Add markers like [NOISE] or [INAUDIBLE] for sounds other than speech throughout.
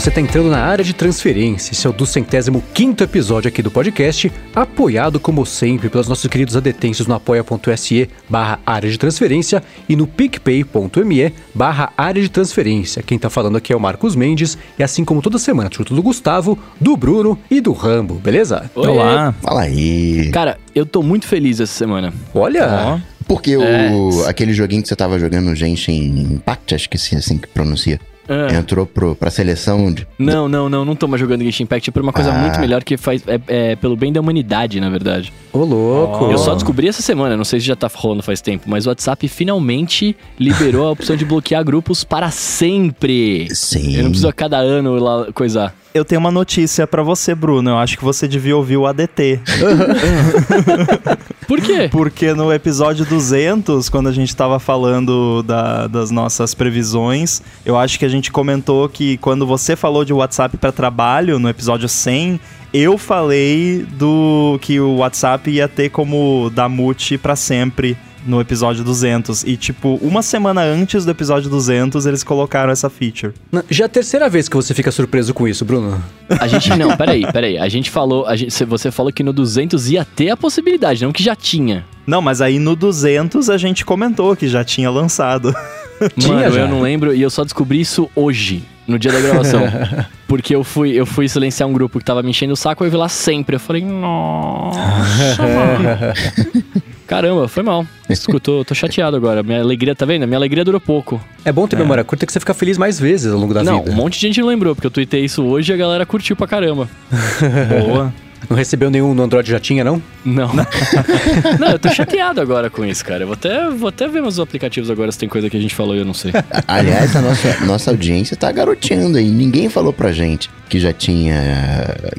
você está entrando na área de transferência. Esse é o do centésimo quinto episódio aqui do podcast, apoiado como sempre pelos nossos queridos adetêncios no apoia.se barra área de transferência e no picpay.me barra área de transferência. Quem está falando aqui é o Marcos Mendes e assim como toda semana, junto do Gustavo, do Bruno e do Rambo, beleza? Oi. Olá. Fala aí. Cara, eu tô muito feliz essa semana. Olha, Porque É. o, aquele joguinho que você tava jogando, Genshin Impact, acho que assim, assim que pronuncia, Ah. entrou pro, pra seleção de... Não, não, não, não tô mais jogando Genshin Impact por uma coisa Ah. muito melhor que faz. É, é pelo bem da humanidade, na verdade. ô louco. Eu só descobri essa semana, não sei se já tá rolando faz tempo, mas o WhatsApp finalmente liberou a opção de bloquear grupos para sempre. Sim. Eu não preciso a cada ano lá coisar. Eu tenho uma notícia pra você, Bruno. Eu acho que você devia ouvir o ADT. [LAUGHS] Por quê? Porque no episódio 200, quando a gente tava falando da- das nossas previsões, eu acho que a gente comentou que quando você falou de WhatsApp pra trabalho, no episódio 100, eu falei do que o WhatsApp ia ter como dar mute pra sempre no episódio 200. E, tipo, uma semana antes do episódio 200, eles colocaram essa feature. Não, Já é a terceira vez que você fica surpreso com isso, Bruno. A gente não, [LAUGHS] peraí, peraí. A gente falou, a gente, você falou que no 200 ia ter a possibilidade, não que já tinha. Não, mas aí no 200 a gente comentou que já tinha lançado. [LAUGHS] Tinha Mano, já. eu não lembro e eu só descobri isso hoje, no dia da gravação. [LAUGHS] Porque eu fui, eu fui silenciar um grupo que tava me enchendo o saco e eu vi lá sempre. Eu falei, nossa, mano. Caramba, foi mal. [LAUGHS] Eu tô, tô chateado agora. Minha alegria, tá vendo? Minha alegria durou pouco. É bom ter memória curta que você fica feliz mais vezes ao longo da não, vida. um monte de gente não lembrou, porque eu tuitei isso hoje e a galera curtiu pra caramba. [LAUGHS] Boa. Não recebeu nenhum no Android já tinha, não? Não. [LAUGHS] não, eu tô chateado agora com isso, cara. Eu vou até, vou até ver meus aplicativos agora se tem coisa que a gente falou e eu não sei. Aliás, a nossa, nossa audiência tá garoteando aí. Ninguém falou pra gente que já tinha...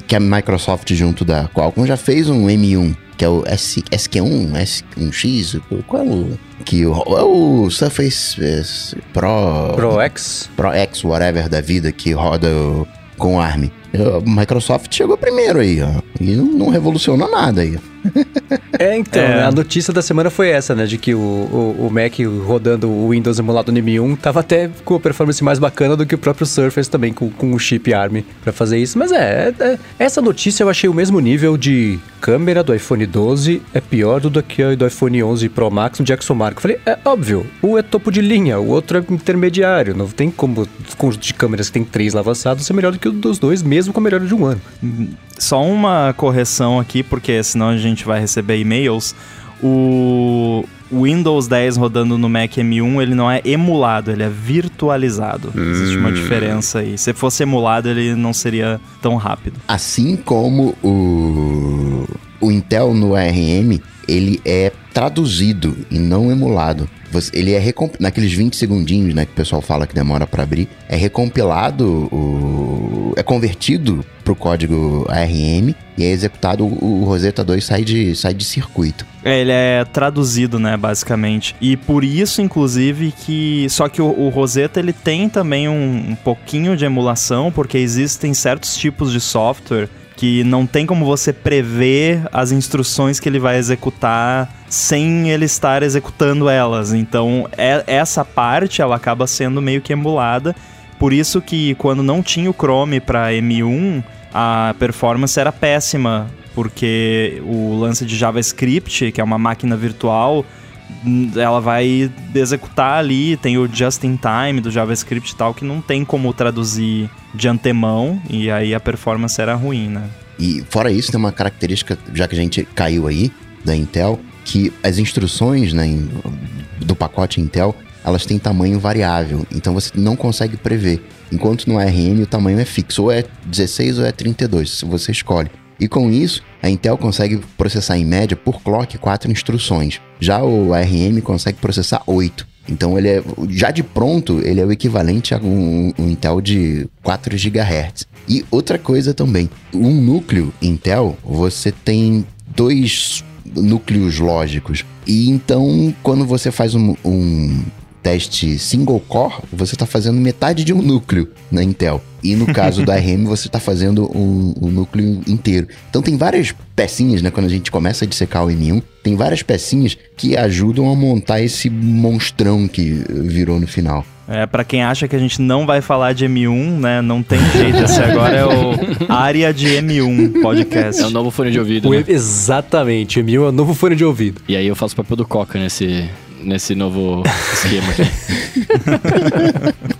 Que a Microsoft junto da Qualcomm já fez um M1, que é o S, SQ1, S1X, qual é o... Que o, é o Surface eh, Pro... Pro X? Pro X, whatever da vida, que roda o- com ARM. Microsoft chegou primeiro aí, ó. E não, revolucionou nada aí. [LAUGHS] É, então, É. né, a notícia da semana foi essa, né? De que o, o, o Mac rodando o Windows emulado no M1 tava até com a performance mais bacana do que o próprio Surface também, com, com o chip ARM pra fazer isso. Mas é, é- essa notícia eu achei o mesmo nível de câmera do iPhone 12 é pior do que a do iPhone 11 Pro Max no Jackson Mark. Falei, é óbvio, um é topo de linha, o outro é intermediário. Não tem como o conjunto de câmeras que tem três lá avançados ser melhor do que o dos dois, mesmo com a melhora de um ano. Só uma correção aqui, porque senão a gente vai receber e-mails. O Windows 10 rodando no Mac M1, ele não é emulado, ele é virtualizado. Existe uma diferença aí. Se fosse emulado, ele não seria tão rápido. Assim como o, o Intel no ARM, ele é traduzido e não emulado. Ele é naqueles 20 segundinhos, né, que o pessoal fala que demora para abrir, é recompilado, o... é convertido pro código ARM e é executado o Rosetta 2 sai de sai de circuito. É, ele é traduzido, né, basicamente. E por isso, inclusive, que. Só que o, o Rosetta ele tem também um, um pouquinho de emulação, porque existem certos tipos de software que não tem como você prever as instruções que ele vai executar sem ele estar executando elas. Então, é- essa parte ela acaba sendo meio que emulada. Por isso que quando não tinha o Chrome para M1, a performance era péssima, porque o lance de JavaScript, que é uma máquina virtual, ela vai executar ali, tem o just in time do JavaScript e tal, que não tem como traduzir de antemão, e aí a performance era ruim, né? E fora isso, tem uma característica, já que a gente caiu aí, da Intel, que as instruções né, do pacote Intel, elas têm tamanho variável. Então você não consegue prever. Enquanto no ARM o tamanho é fixo, ou é 16 ou é 32, você escolhe. E com isso, a Intel consegue processar em média por clock quatro instruções. Já o ARM consegue processar 8. Então ele é já de pronto, ele é o equivalente a um, um Intel de 4 GHz. E outra coisa também, um núcleo Intel, você tem dois núcleos lógicos. E então, quando você faz um, um teste single core, você está fazendo metade de um núcleo na Intel. E no caso da RM, você está fazendo um, um, núcleo inteiro. Então tem várias pecinhas, né? Quando a gente começa a dissecar o M1, tem várias pecinhas que ajudam a montar esse monstrão que virou no final. É, para quem acha que a gente não vai falar de M1, né? Não tem jeito. Esse agora é o área de M1 podcast. É o novo fone de ouvido. Né? Exatamente, M1 é o novo fone de ouvido. E aí eu faço o papel do Coca nesse, nesse novo esquema aqui. [LAUGHS]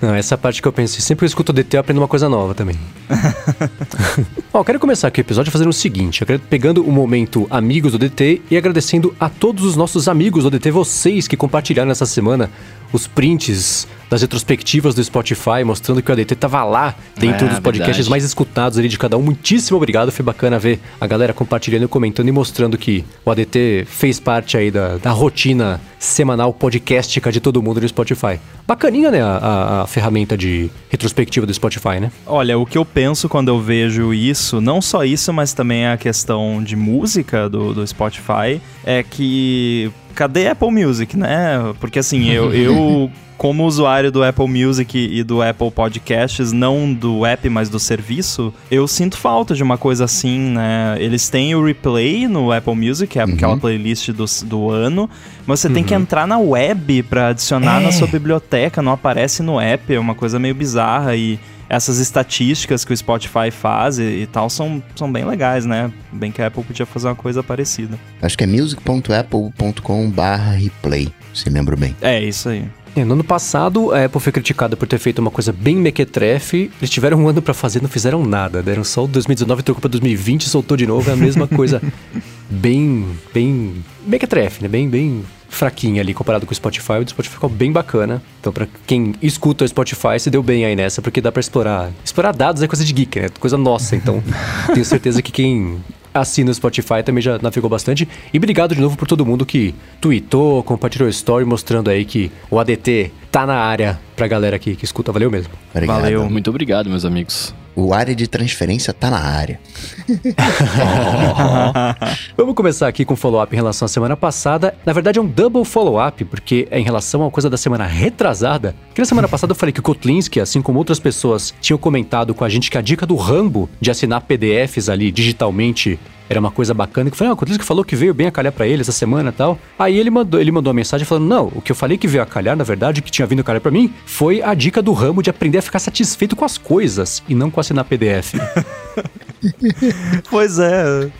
Não, essa parte que eu penso, sempre que eu escuto o DT eu aprendo uma coisa nova também. [LAUGHS] Ó, quero começar aqui o episódio fazendo o seguinte, pegando o momento amigos do DT e agradecendo a todos os nossos amigos do DT, vocês que compartilharam essa semana os prints das retrospectivas do Spotify, mostrando que o ADT tava lá dentro é, dos podcasts verdade. mais escutados ali de cada um. Muitíssimo obrigado, foi bacana ver a galera compartilhando e comentando e mostrando que o ADT fez parte aí da, da rotina semanal podcastica de todo mundo no Spotify. Bacaninha, né, a, a, a ferramenta de retrospectiva do Spotify, né? Olha, o que eu penso quando eu vejo isso, não só isso, mas também a questão de música do, do Spotify, é que cadê Apple Music, né? Porque assim, eu, [LAUGHS] eu como usuário do Apple Music e do Apple Podcasts, não do app, mas do serviço, eu sinto falta de uma coisa assim, né? Eles têm o replay no Apple Music, é uhum. aquela playlist do, do ano, mas você uhum. tem que uhum. entrar na web para adicionar é. na sua biblioteca, não aparece no app, é uma coisa meio bizarra e essas estatísticas que o Spotify faz e, e, tal são, são bem legais, né? Bem que a Apple podia fazer uma coisa parecida. Acho que é music.apple.com/replay, se lembro bem. É isso aí. É, no ano passado, a Apple foi criticada por ter feito uma coisa bem mequetrefe. Eles tiveram um ano para fazer, não fizeram nada. Deram só o 2019, trocou pra 2020, soltou de novo. É a mesma coisa, [LAUGHS] bem, bem mequetrefe, né? Bem, bem fraquinha ali comparado com o Spotify. O Spotify ficou bem bacana. Então, para quem escuta o Spotify, se deu bem aí nessa, porque dá para explorar. Explorar dados é coisa de geek, né? Coisa nossa. Então, [LAUGHS] tenho certeza que quem assina o Spotify também já navegou bastante. E obrigado de novo por todo mundo que tweetou, compartilhou story mostrando aí que o ADT tá na área pra galera aqui que escuta. Valeu mesmo. Obrigado. Valeu. Muito obrigado, meus amigos. O área de transferência tá na área. [LAUGHS] Vamos começar aqui com follow-up em relação à semana passada. Na verdade, é um double follow-up, porque é em relação a coisa da semana retrasada. Que na semana passada eu falei que o Kotlinski, assim como outras pessoas, tinham comentado com a gente que a dica do Rambo de assinar PDFs ali digitalmente era uma coisa bacana. Que foi, ah, o que falou que veio bem a calhar para ele essa semana e tal. Aí ele mandou, ele mandou uma mensagem falando: Não, o que eu falei que veio a calhar, na verdade, que tinha vindo a calhar para mim, foi a dica do ramo de aprender a ficar satisfeito com as coisas e não com assinar PDF. [LAUGHS] pois é.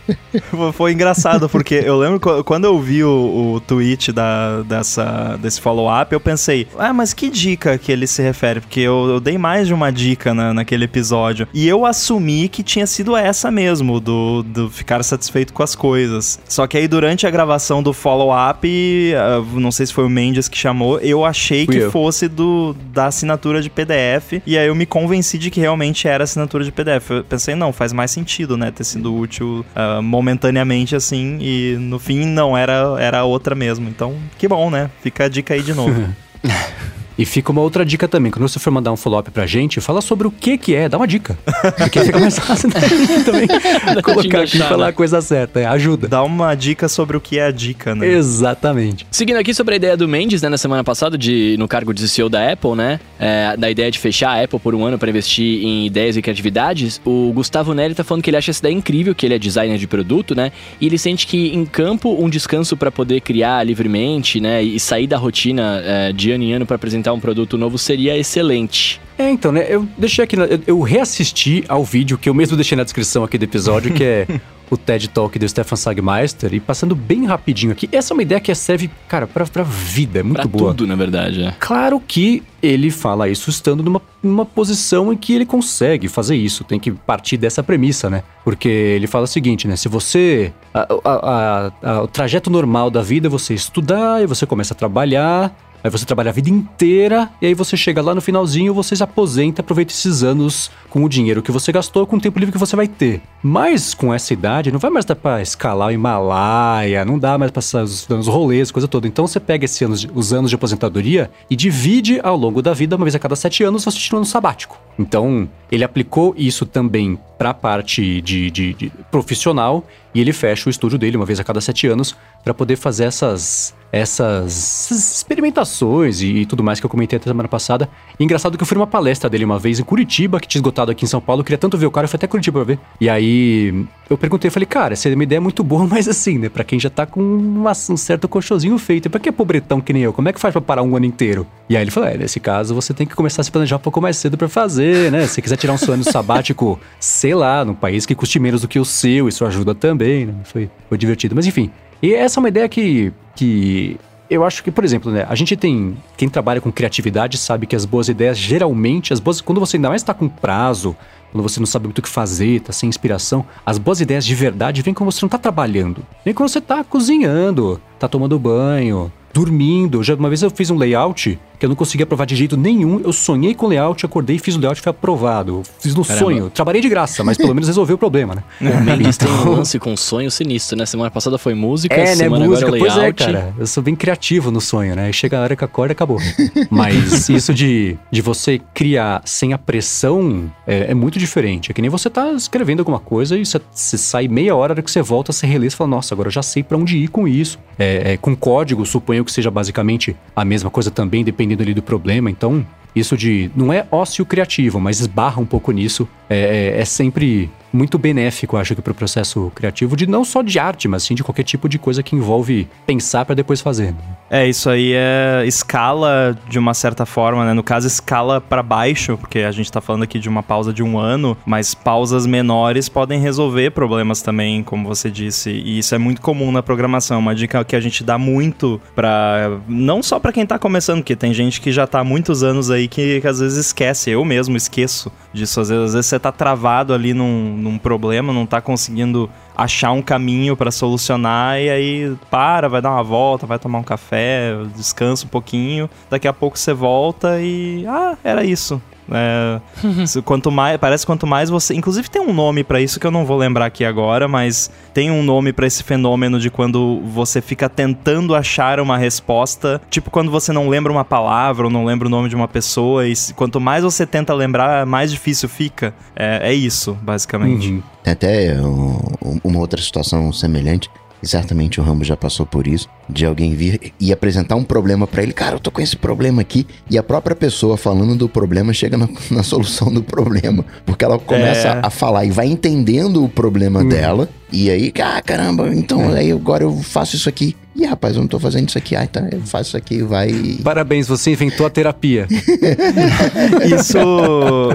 Foi engraçado, porque eu lembro quando eu vi o, o tweet da, dessa, desse follow-up, eu pensei, ah, mas que dica que ele se refere? Porque eu, eu dei mais de uma dica na, naquele episódio. E eu assumi que tinha sido essa mesmo, do, do ficar satisfeito com as coisas. Só que aí durante a gravação do follow-up, uh, não sei se foi o Mendes que chamou, eu achei Fui que eu. fosse do, da assinatura de PDF. E aí eu me convenci de que realmente era assinatura de PDF. Eu pensei, não, faz mais sentido, né? Ter sido útil uh, momentaneamente assim. E no fim, não, era, era outra mesmo. Então, que bom, né? Fica a dica aí de novo. [LAUGHS] E fica uma outra dica também. Quando você for mandar um follow-up pra gente, fala sobre o que que é, dá uma dica. Porque fica mais fácil né? [LAUGHS] também [LAUGHS] colocar aqui e falar a coisa certa. É, ajuda. Dá uma dica sobre o que é a dica, né? Exatamente. Seguindo aqui sobre a ideia do Mendes, né, na semana passada, de, no cargo de CEO da Apple, né? É, da ideia de fechar a Apple por um ano para investir em ideias e criatividades, o Gustavo Neri tá falando que ele acha essa ideia incrível, que ele é designer de produto, né? E ele sente que em campo um descanso para poder criar livremente, né? E sair da rotina é, de ano em ano para apresentar um produto novo seria excelente. É, então, né? Eu deixei aqui, eu, eu reassisti ao vídeo que eu mesmo deixei na descrição aqui do episódio, que é [LAUGHS] o TED Talk do Stefan Sagmeister e passando bem rapidinho aqui. Essa é uma ideia que serve, cara, pra, pra vida, é muito pra boa. tudo, na verdade, é. Claro que ele fala isso estando numa, numa posição em que ele consegue fazer isso, tem que partir dessa premissa, né? Porque ele fala o seguinte, né? Se você... A, a, a, o trajeto normal da vida é você estudar, e você começa a trabalhar, Aí você trabalha a vida inteira e aí você chega lá no finalzinho, você se aposenta, aproveita esses anos com o dinheiro que você gastou, com o tempo livre que você vai ter. Mas com essa idade, não vai mais dar pra escalar o Himalaia, não dá mais pra passar os, rolês, coisa toda. Então você pega esses anos, os anos de aposentadoria e divide ao longo da vida, uma vez a cada sete anos, você tira um sabático. Então, ele aplicou isso também para a parte de, de, de, profissional e ele fecha o estúdio dele uma vez a cada sete anos para poder fazer essas essas, experimentações e, e tudo mais que eu comentei até semana passada. E engraçado que eu fui numa palestra dele uma vez em Curitiba, que tinha esgotado aqui em São Paulo. Eu queria tanto ver o cara, eu fui até Curitiba pra ver. E aí eu perguntei, falei, cara, essa é uma ideia muito boa, [LAUGHS] mas assim, né? Pra quem já tá com uma- um certo colchãozinho feito, pra que é pobretão que nem eu? Como é que faz pra parar um ano inteiro? E aí ele falou, é, nesse caso você tem que começar a se planejar um pouco mais cedo pra fazer, né? Se quiser tirar um ano sabático, [LAUGHS] sei lá, num país que custe menos do que o seu, isso ajuda também, né? Foi, foi divertido. Mas enfim, e essa é uma ideia que, que eu acho que, por exemplo, né, a gente tem. Quem trabalha com criatividade sabe que as boas ideias, geralmente, as boas. Quando você ainda mais tá com prazo, quando você não sabe muito o que fazer, tá sem inspiração, as boas ideias de verdade vêm quando você não tá trabalhando. Vem quando você tá cozinhando, tá tomando banho, dormindo. Já uma vez eu fiz um layout que eu não conseguia aprovar de jeito nenhum. Eu sonhei com o layout, acordei, fiz o layout e foi aprovado. Fiz no Caramba. sonho. Trabalhei de graça, mas pelo menos resolveu o problema, né? O Mendes tem um Então- lance com sonho sinistro, né? Semana passada foi música, É, né? semana Música. agora é Pois é, layout. cara. Eu sou bem criativo no sonho, né? Chega a hora que acorda, acabou. [LAUGHS] Mas isso de, de você criar sem a pressão é, é muito diferente. É que nem você tá escrevendo alguma coisa e você, você sai meia hora, que você volta, você relê e fala, nossa, agora eu já sei pra onde ir com isso. É, é, com código, suponho que seja basicamente a mesma coisa também, dependendo ali do problema. Então, isso de. Não é ócio criativo, mas esbarra um pouco nisso. É, é- é sempre muito benéfico, acho que, pro processo criativo, de não só de arte, mas sim de qualquer tipo de coisa que envolve pensar pra depois fazer. né? É, isso aí é escala de uma certa forma, né? No caso, escala pra baixo, porque a gente tá falando aqui de uma pausa de um ano, mas pausas menores podem resolver problemas também, como você disse. E isso é muito comum na programação. Uma dica que a gente dá muito pra. Não só pra quem tá começando, porque tem gente que já tá há muitos anos aí que, que às vezes esquece. Eu mesmo esqueço disso. Às vezes, às vezes você tá travado ali num, num problema, não tá conseguindo achar um caminho pra solucionar e aí para, vai dar uma volta, vai tomar um café, descansa um pouquinho, daqui a pouco você volta e ah, era isso. É, [LAUGHS] quanto mais, parece quanto mais você, inclusive tem um nome pra isso que eu não vou lembrar aqui agora, mas tem um nome pra esse fenômeno de quando você fica tentando achar uma resposta, tipo quando você não lembra uma palavra ou não lembra o nome de uma pessoa e quanto mais você tenta lembrar, mais difícil fica. É, é isso, basicamente. Uhum. Tem até um- uma outra situação semelhante, e certamente o Rambo já passou por isso, de alguém vir e apresentar um problema pra ele. Cara, eu tô com esse problema aqui. E a própria pessoa falando do problema chega na, [LAUGHS] na solução do problema. Porque ela começa É. a falar e vai entendendo o problema dela. E aí, ah, caramba, então aí agora eu faço isso aqui. Ih, rapaz, eu não tô fazendo isso aqui. Ah, então eu faço isso aqui, vai. Parabéns, você inventou a terapia. [LAUGHS] Isso,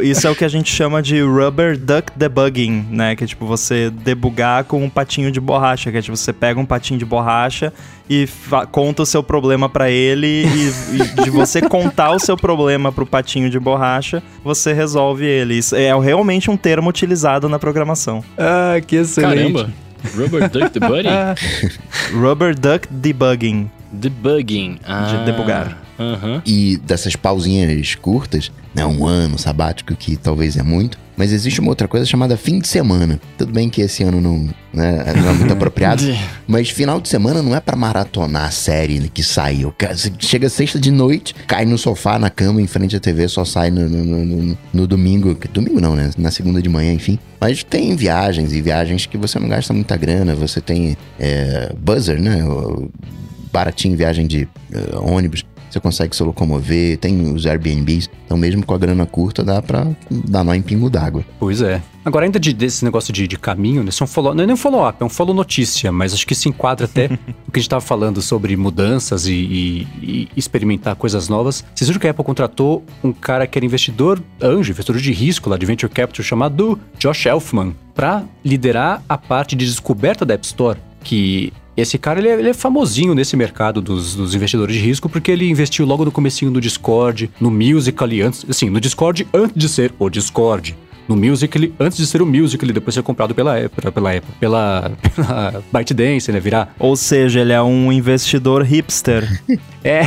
isso é o que a gente chama de rubber duck debugging, né? Que é tipo você debugar com um patinho de borracha, que é tipo você pega um patinho de borracha e conta o seu problema pra ele e, e de você contar o seu problema pro patinho de borracha, você resolve ele. Isso é realmente um termo utilizado na programação. ah, que excelente. Caramba. Rubber Duck Buddy? [LAUGHS] Rubber duck debugging. Debugging. Ah. debugar. Aham. E dessas pausinhas curtas, né? Um ano sabático, que talvez é muito. Mas existe uma outra coisa chamada fim de semana. Tudo bem que esse ano não, né, não é muito [LAUGHS] apropriado. Mas final de semana não é pra maratonar a série que saiu. Chega sexta de noite, cai no sofá, na cama, em frente à TV, só sai no, no- no- no- domingo. Domingo não, né? Na segunda de manhã, enfim. Mas tem viagens e viagens que você não gasta muita grana. Você tem é, buzzer, né? Baratinho, viagem de eh, ônibus. Você consegue se locomover, tem os Airbnbs. Então, mesmo com a grana curta, dá pra dar nó em pingo d'água. Pois é. Agora, ainda de- desse negócio de, de caminho, né? Isso é um follow, não é nem um follow-up, é um follow notícia, mas acho que se enquadra até [LAUGHS] o que a gente tava falando sobre mudanças e, e- e experimentar coisas novas. Vocês viram que a Apple contratou um cara que era investidor anjo, investidor de risco lá de Venture Capital, chamado Josh Elfman, pra liderar a parte de descoberta da App Store, que esse cara, ele é, ele é famosinho nesse mercado dos, dos investidores de risco, porque ele investiu logo no comecinho do Discord, no Musical.ly, antes, assim, no Discord antes de ser o Discord. No Musical.ly, antes de ser o Musical.ly, depois ser comprado pela Apple, pela Apple, pela, pela [LAUGHS] ByteDance, né, virar Ou seja, ele é um investidor hipster. [LAUGHS] é.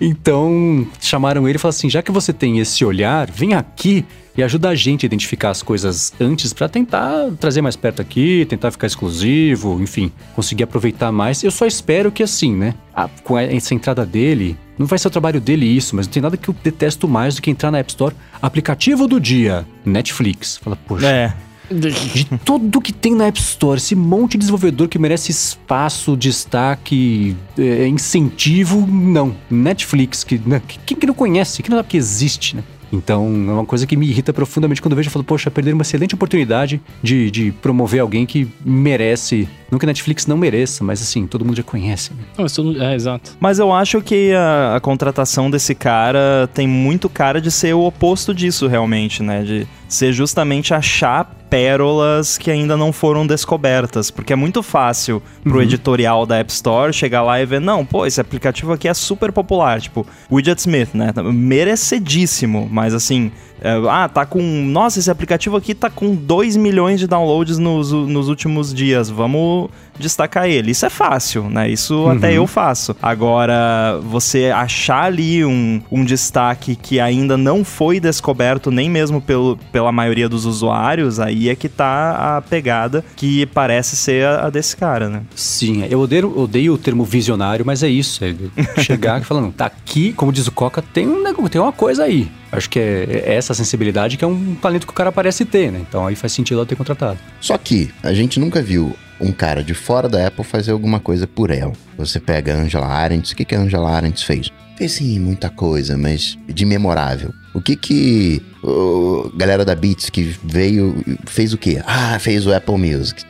então, chamaram ele e falaram assim: já que você tem esse olhar, vem aqui e ajuda a gente a identificar as coisas antes pra tentar trazer mais perto aqui, tentar ficar exclusivo, enfim, conseguir aproveitar mais. Eu só espero que assim, né? a- com essa entrada dele, não vai ser o trabalho dele isso, mas não tem nada que eu detesto mais do que entrar na App Store, aplicativo do dia, Netflix. Fala, poxa. É. de tudo que tem na App Store, esse monte de desenvolvedor que merece espaço, destaque, é, incentivo, não. Netflix, que, né, quem que não conhece, que não sabe que existe, né? Então, é uma coisa que me irrita profundamente quando eu vejo e falo, poxa, perderam uma excelente oportunidade de, de promover alguém que merece. Não que a Netflix não mereça, mas assim, todo mundo já conhece. Né? Não, é, exato. Mas eu acho que a, a contratação desse cara tem muito cara de ser o oposto disso, realmente, né? De ser justamente achar pérolas que ainda não foram descobertas. Porque é muito fácil pro editorial da App Store chegar lá e ver, não, pô, esse aplicativo aqui é super popular. Tipo, Widget Smith, né? Merecidíssimo, mas assim. é, ah, tá com. Nossa, esse aplicativo aqui tá com 2 milhões de downloads nos, nos últimos dias. Vamos destacar ele. Isso é fácil, né? Isso até eu faço. Agora, você achar ali um, um destaque que ainda não foi descoberto nem mesmo pelo, pela maioria dos usuários, aí é que tá a pegada que parece ser a, a desse cara, né? Sim, eu odeio, odeio o termo visionário, mas é isso. É chegar [LAUGHS] e falar, não, tá aqui, como diz o Coca, tem, um, tem uma coisa aí. Acho que é, é essa sensibilidade que é um talento que o cara parece ter, né? Então aí faz sentido ela ter contratado. Só que a gente nunca viu um cara de fora da Apple fazer alguma coisa por ela. Você pega a Angela Arendt, o que, que a Angela Arendt fez? Fez sim muita coisa, mas de memorável. O que que o galera da Beats que veio fez o quê? Ah, fez o Apple Music.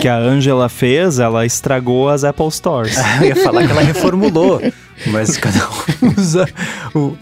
Que a Angela fez, ela estragou as Apple Stores. [LAUGHS] Eu ia falar que ela reformulou, mas cada um [LAUGHS] usa o,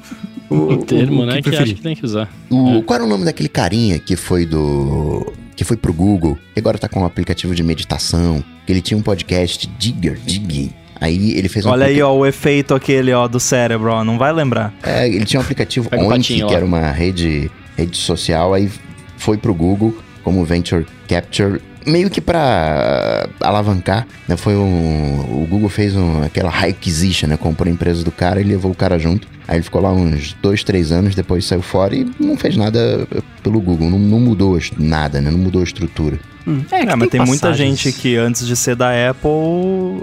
O, termo, né? Que, preferir. acho que tem que usar. O, Qual era o nome daquele carinha que foi do. Que foi pro Google, que agora tá com um aplicativo de meditação, que ele tinha um podcast, Digger, Dig. Aí ele fez um Olha aí, ó, o efeito aquele, ó, do cérebro, ó. Não vai lembrar. É, ele tinha um aplicativo Oink, patinho que era uma rede, rede social, aí foi pro Google como Venture Capture, meio que pra alavancar, né? Foi um. O Google fez um, aquela high acquisition, né? Comprou a empresa do cara e levou o cara junto. Aí ele ficou lá uns dois, três anos, depois saiu fora e não fez nada pelo Google, não, não mudou nada, né? Não mudou a estrutura. Hum, É, que mas tem muita passagens. gente que antes de ser da Apple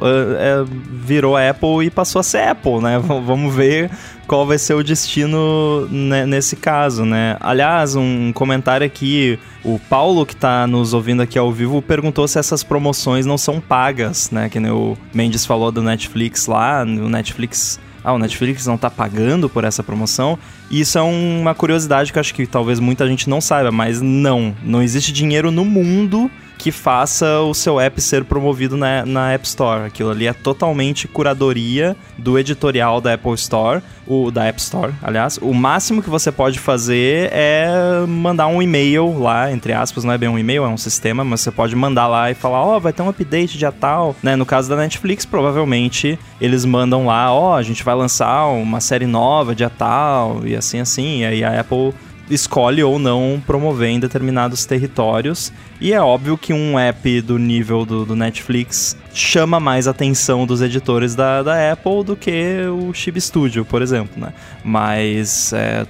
é, é, virou Apple e passou a ser Apple, né? V- Vamos ver qual vai ser o destino né, nesse caso, né? Aliás, um comentário aqui, o Paulo que tá nos ouvindo aqui ao vivo perguntou se essas promoções não são pagas, né? Que nem o Mendes falou do Netflix lá, o Netflix ah, o Netflix não tá pagando por essa promoção. E isso é uma curiosidade que eu acho que talvez muita gente não saiba, mas não, não existe dinheiro no mundo que faça o seu app ser promovido na, na App Store. Aquilo ali é totalmente curadoria do editorial da Apple Store, o da App Store, aliás. O máximo que você pode fazer é mandar um e-mail lá, entre aspas, não é bem um e-mail, é um sistema, mas você pode mandar lá e falar, ó, vai ter um update dia tal, né? No caso da Netflix, provavelmente eles mandam lá, ó, a gente vai lançar uma série nova dia tal, e assim assim, e aí a Apple escolhe ou não promover em determinados territórios. E é óbvio que um app do nível do, do Netflix chama mais atenção dos editores da, da Apple do que o Chib Studio, por exemplo, né? Mas é,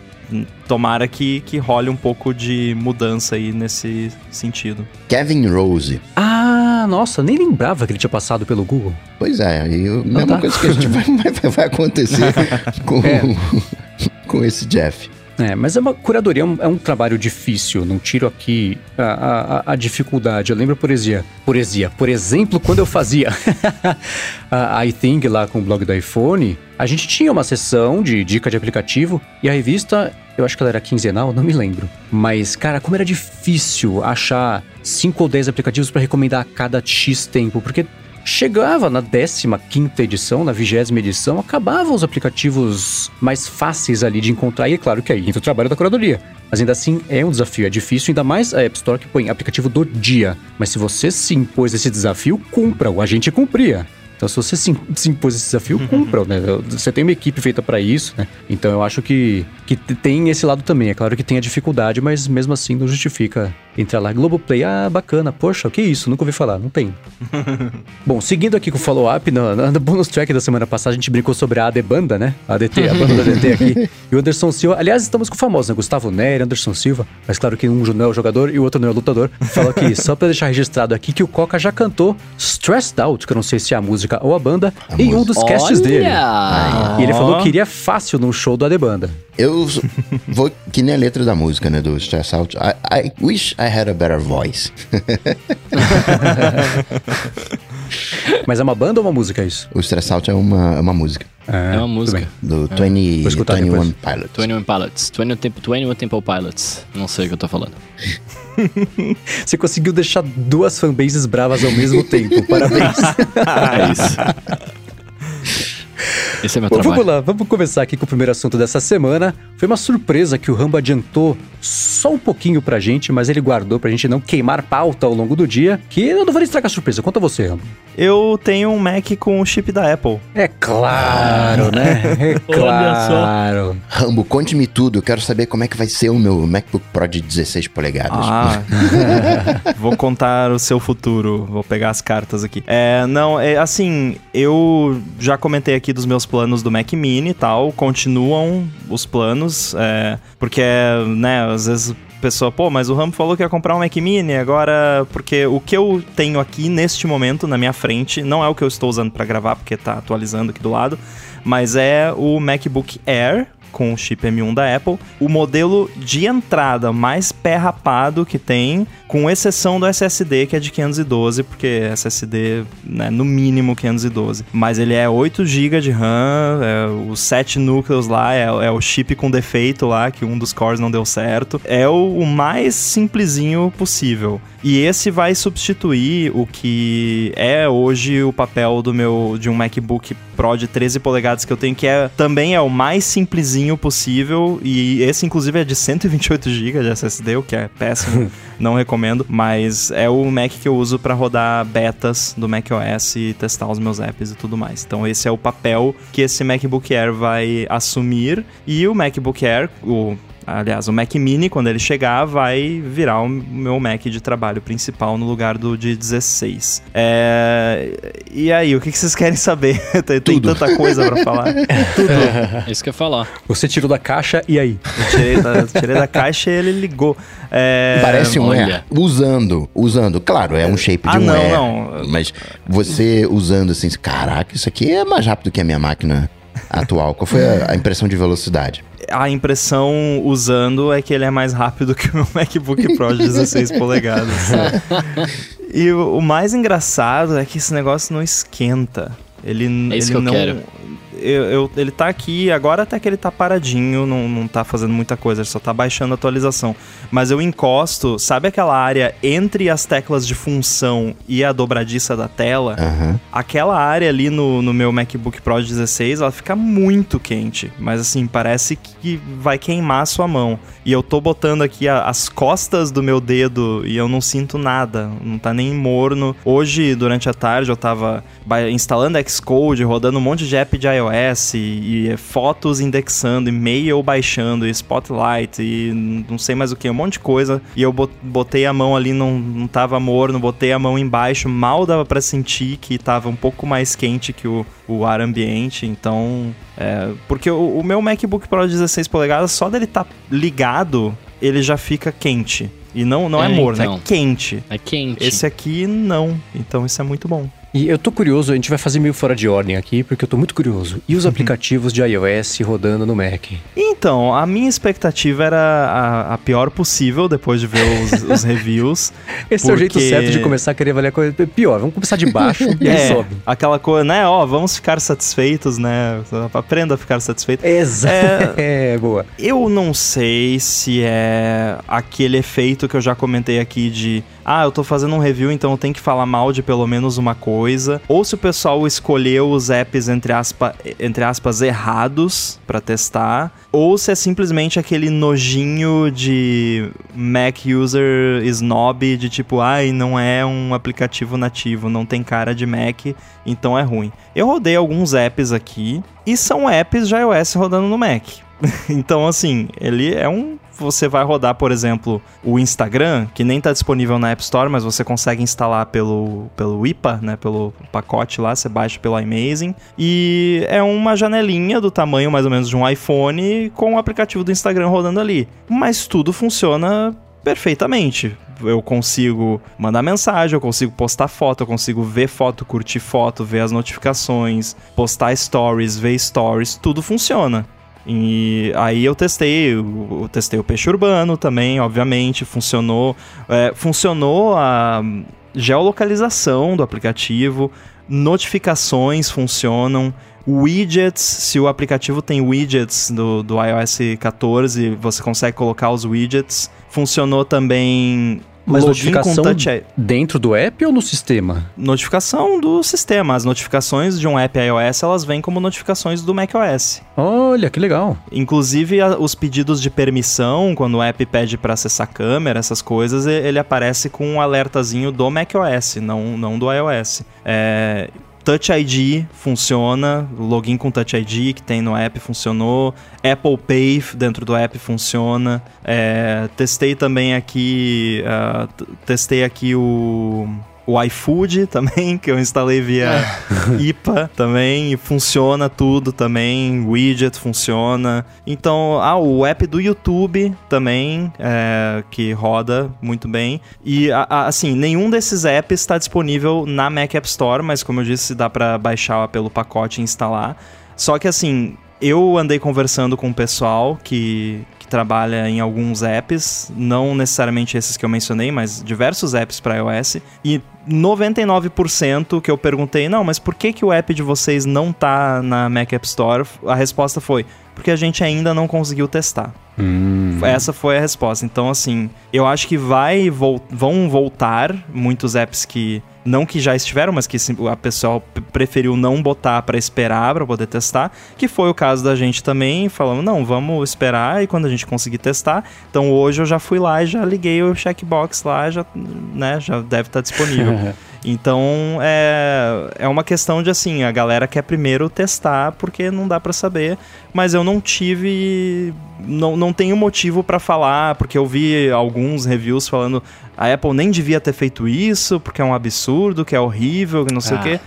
tomara que, que role um pouco de mudança aí nesse sentido. Kevin Rose. Ah, nossa, nem lembrava que ele tinha passado pelo Google. Pois é, aí a mesma tá. coisa que a gente vai, [LAUGHS] vai, vai acontecer [LAUGHS] com, É. com esse Jeff. É, mas é uma curadoria é um, é um trabalho difícil. Não tiro aqui a, a, a- dificuldade. Eu lembro poesia. Poesia. Por exemplo, quando eu fazia [LAUGHS] a iThink lá com o blog do iPhone, a gente tinha uma sessão de dica de aplicativo e a revista, eu acho que ela era quinzenal, não me lembro. Mas, cara, como era difícil achar 5 ou 10 aplicativos para recomendar a cada X tempo, porque Chegava na 15 edição, na 20 edição, acabavam os aplicativos mais fáceis ali de encontrar, e é claro que aí entra o trabalho da curadoria. Mas ainda assim é um desafio, é difícil, ainda mais a App Store que põe aplicativo do dia. Mas se você se impôs esse desafio, cumpra-o, a gente cumpria. Então, se você se, impôs esse desafio, [LAUGHS] cumpra, né? Você tem uma equipe feita para isso, né? Então, eu acho que, que tem esse lado também. É claro que tem a dificuldade, mas mesmo assim não justifica entrar lá. Globoplay, ah, bacana. Poxa, o que isso? Nunca ouvi falar. Não tem. [LAUGHS] Bom, seguindo aqui com o follow-up, no, no, bonus track da semana passada a gente brincou sobre a AD Banda, né? A ADT, a banda da ADT [LAUGHS] aqui. E o Anderson Silva, aliás, estamos com famosos, né? Gustavo Nery, Anderson Silva, mas claro que um não é o jogador e o outro não é o lutador. Falou aqui, só pra deixar registrado aqui, que o Coca já cantou Stressed Out, que eu não sei se é a música ou a banda, A em um música. dos casts Olha! dele. Ah. E ele falou que iria fácil num show do AD Banda. Eu vou que nem a letra da música, né? Do Stress Out. I, I wish I I had a better voice. [LAUGHS] Mas é uma banda ou uma música isso? O Stress Out é uma, é uma música É uma tudo música. do 20, Vou escutar 21 depois. Pilots. 21 Pilots. 21 Temple, 21 Temple Pilots. Não sei o que eu tô falando. [LAUGHS] Você conseguiu deixar duas fanbases bravas ao mesmo tempo. Parabéns. É [LAUGHS] isso. Esse é meu Bom, trabalho. vamos lá, vamos começar aqui com o primeiro assunto dessa semana. Foi uma surpresa que o Rambo adiantou só um pouquinho pra gente, mas ele guardou pra gente não queimar pauta ao longo do dia. Que eu não vou nem estragar a surpresa. Conta você, Rambo. Eu tenho um Mac com o chip da Apple. É claro, né? [LAUGHS] É Olha só. claro. Rambo, conte-me tudo. Eu quero saber como é que vai ser o meu MacBook Pro de 16 polegadas. Ah, [LAUGHS] vou contar o seu futuro. Vou pegar as cartas aqui. É, não, é assim, eu já comentei aqui dos meus planos do Mac Mini e tal. Continuam os planos, é, porque, né, às vezes pessoa, pô, mas o Rambo falou que ia comprar um Mac Mini, agora, porque o que eu tenho aqui neste momento na minha frente, não é o que eu estou usando para gravar, porque tá atualizando aqui do lado, mas é o MacBook Air com o chip M1 da Apple, o modelo de entrada mais pé rapado que tem, com exceção do SSD que é de 512, porque SSD, né, no mínimo 512. Mas ele é 8 GB de RAM, é, os 7 núcleos lá, é, é o chip com defeito lá, que um dos cores não deu certo. É o, o mais simplesinho possível. E esse vai substituir o que é hoje o papel do meu de um MacBook Pro de 13 polegadas que eu tenho, que é também é o mais simplesinho possível. E esse inclusive é de 128 GB de SSD, o que é péssimo, [LAUGHS] não recomendo, mas é o Mac que eu uso para rodar betas do macOS e testar os meus apps e tudo mais. Então esse é o papel que esse MacBook Air vai assumir. E o MacBook Air, o Aliás, o Mac Mini, quando ele chegar, vai virar o meu Mac de trabalho principal no lugar do de 16. É... E aí, o que vocês querem saber? [LAUGHS] tem, tem Tudo. tanta coisa pra falar. [LAUGHS] É isso que eu ia falar. Você tirou da caixa e aí? Eu tirei da, tirei da caixa e ele ligou. É... Parece um olha. Air. Usando, usando. Claro, é um shape de Ah, um não, Air. não. Mas você usando assim, caraca, isso aqui é mais rápido que a minha máquina atual. Qual foi a, a impressão de velocidade? A impressão usando é que ele é mais rápido [LAUGHS] que o MacBook Pro de 16 polegadas. E o, o mais engraçado é que esse negócio não esquenta. Ele, É isso ele que eu não. quero. Eu, eu- ele tá aqui, agora até que ele tá paradinho, não, não tá fazendo muita coisa, ele só tá baixando a atualização. Mas eu encosto, sabe aquela área entre as teclas de função e a dobradiça da tela? Aham. Aquela área ali no, no meu MacBook Pro de 16, ela fica muito quente. Mas assim, parece que vai queimar a sua mão. E eu tô botando aqui a- as costas do meu dedo e eu não sinto nada. Não tá nem morno. Hoje, durante a tarde, eu tava instalando Xcode, rodando um monte de app de iOS e, e fotos indexando, e-mail baixando, e Spotlight e não sei mais o que, um monte de coisa. E eu bot- botei a mão ali, não, não tava morno, botei a mão embaixo, mal dava pra sentir que tava um pouco mais quente que o, o ar ambiente. Então, é, porque o, o meu MacBook Pro de 16 polegadas, só dele tá ligado, ele já fica quente. E não, não é, É, morno, então. é quente. É quente. Esse aqui não. Então isso é muito bom. E eu tô curioso, a gente vai fazer meio fora de ordem aqui, porque eu tô muito curioso. E os aplicativos de iOS rodando no Mac? Então, a minha expectativa era a, a pior possível depois de ver os, os [LAUGHS] reviews. Esse é o jeito Porque- certo de começar a querer avaliar coisa. Pior, vamos começar de baixo [LAUGHS] e aí é, sobe. aquela coisa, né? Ó, vamos ficar satisfeitos, né? Aprenda a ficar satisfeito. Exato. É- [LAUGHS] É, boa. Eu não sei se é aquele efeito que eu já comentei aqui de ah, eu tô fazendo um review, então eu tenho que falar mal de pelo menos uma coisa, ou se o pessoal escolheu os apps entre, aspa, entre aspas errados pra testar, ou se é simplesmente aquele nojinho de Mac user snob de tipo, ai, não é um aplicativo nativo, não tem cara de Mac, então é ruim. Eu rodei alguns apps aqui e são apps de iOS rodando no Mac. [LAUGHS] Então, assim, ele é um. Você vai rodar, por exemplo, o Instagram, que nem tá disponível na App Store, mas você consegue instalar pelo, pelo IPA, né? Pelo pacote lá, você baixa pelo iMazing. E é uma janelinha do tamanho mais ou menos de um iPhone com o aplicativo do Instagram rodando ali. Mas tudo funciona perfeitamente. Eu consigo mandar mensagem, eu consigo postar foto, eu consigo ver foto, curtir foto, ver as notificações, postar stories, ver stories, tudo funciona. E aí eu testei, eu, testei o peixe urbano também, obviamente, funcionou. É, funcionou a geolocalização do aplicativo, notificações funcionam, widgets, se o aplicativo tem widgets do, do iOS 14, você consegue colocar os widgets. Funcionou também Mas login notificação ID. dentro do app ou no sistema? Notificação do sistema. As notificações de um app iOS, elas vêm como notificações do macOS. Olha, que legal. Inclusive, a- os pedidos de permissão, quando o app pede para acessar a câmera, essas coisas, ele aparece com um alertazinho do macOS, não, não do iOS. É, Touch ID funciona, login com Touch ID que tem no app funcionou, Apple Pay dentro do app funciona. É, testei também aqui, t- testei aqui o o iFood também, [LAUGHS] que eu instalei via IPA também, e funciona tudo também, widget funciona. Então, ah, o app do YouTube também, é, que roda muito bem. E, a- a- assim, nenhum desses apps está disponível na Mac App Store, mas como eu disse, dá para baixar pelo pacote e instalar. Só que, assim, eu andei conversando com o pessoal que, que trabalha em alguns apps, não necessariamente esses que eu mencionei, mas diversos apps para iOS, e 99% que eu perguntei, não, mas por que, que o app de vocês não tá na Mac App Store? A resposta foi, porque a gente ainda não conseguiu testar. Hum. Essa foi a resposta. Então, assim, eu acho que vai vol- vão voltar muitos apps que não que já estiveram, mas que a pessoa preferiu não botar pra esperar pra poder testar, que foi o caso da gente também, falamos, não, vamos esperar e quando a gente conseguir testar. Então, hoje eu já fui lá e já liguei o checkbox lá, já, né, já deve estar disponível. [LAUGHS] Então é, é uma questão de assim, a galera quer primeiro testar porque não dá pra saber, mas eu não tive não, não tenho motivo pra falar, porque eu vi alguns reviews falando a Apple nem devia ter feito isso, porque é um absurdo, que é horrível, que não sei Ah. o quê.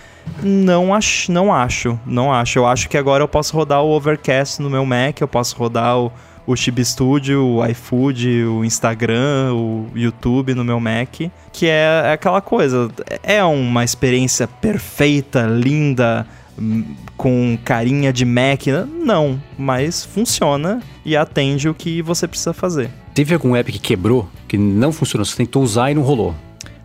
Não acho, não acho, não acho. Eu acho que agora eu posso rodar o Overcast no meu Mac, eu posso rodar o, o Chib Studio, o iFood, o Instagram, o YouTube no meu Mac, que é, é aquela coisa, é uma experiência perfeita, linda, hum, com carinha de Mac, né? não, mas funciona e atende o que você precisa fazer. Teve algum app que quebrou, que não funcionou? Você tentou usar e não rolou?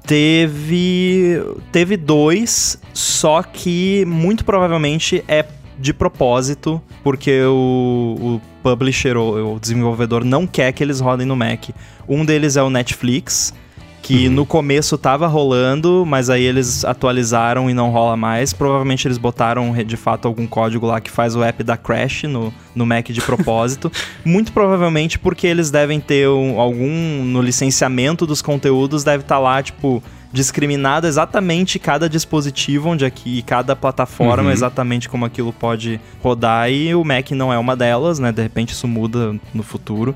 Teve. Teve dois, só que muito provavelmente é de propósito, porque o, o publisher, o, o desenvolvedor, não quer que eles rodem no Mac. Um deles é o Netflix, que no começo tava rolando, mas aí eles atualizaram e não rola mais. Provavelmente eles botaram de fato algum código lá que faz o app da Crash no, no Mac de propósito. [LAUGHS] Muito provavelmente porque eles devem ter um- algum. No licenciamento dos conteúdos, deve estar lá, tipo, discriminado exatamente cada dispositivo onde aqui, cada plataforma, Uhum. exatamente como aquilo pode rodar. E o Mac não é uma delas, né? De repente isso muda no futuro.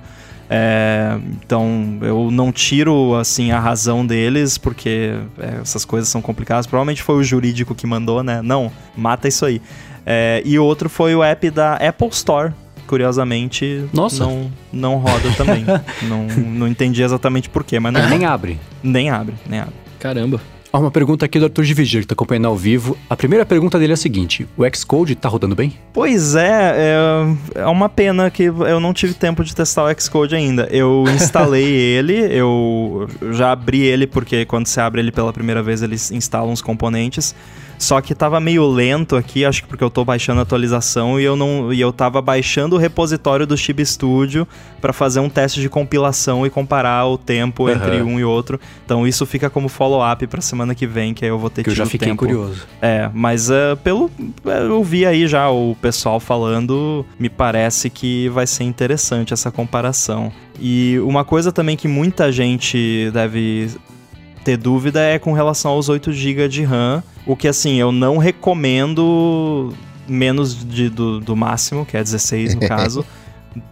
É, então eu não tiro assim a razão deles porque é, essas coisas são complicadas. Provavelmente foi o jurídico que mandou, né? Não, mata isso aí. É, e outro foi o app da Apple Store. Curiosamente, Nossa. não não roda também. [LAUGHS] não, não entendi exatamente por quê, mas não Nem abre. nem abre, nem abre. Caramba. Ó, uma pergunta aqui do Arthur de Vigir, que tá acompanhando ao vivo. A primeira pergunta dele é a seguinte: o Xcode tá rodando bem? Pois é, é, é uma pena que eu não tive tempo de testar o Xcode ainda. Eu [LAUGHS] instalei ele, eu já abri ele porque quando você abre ele pela primeira vez ele instala uns componentes. Só que tava meio lento aqui, acho que porque eu tô baixando a atualização e eu não e eu tava baixando o repositório do Chib Studio para fazer um teste de compilação e comparar o tempo Aham. entre um e outro. Então isso fica como follow-up pra semana que vem, que aí eu vou ter Que eu já fiquei tempo. curioso. É, mas é, pelo. é, Eu vi aí já o pessoal falando, me parece que vai ser interessante essa comparação. E uma coisa também que muita gente deve ter dúvida é com relação aos 8 GB de RAM. O que assim, eu não recomendo menos de, do, do máximo, que é 16 no [LAUGHS] caso.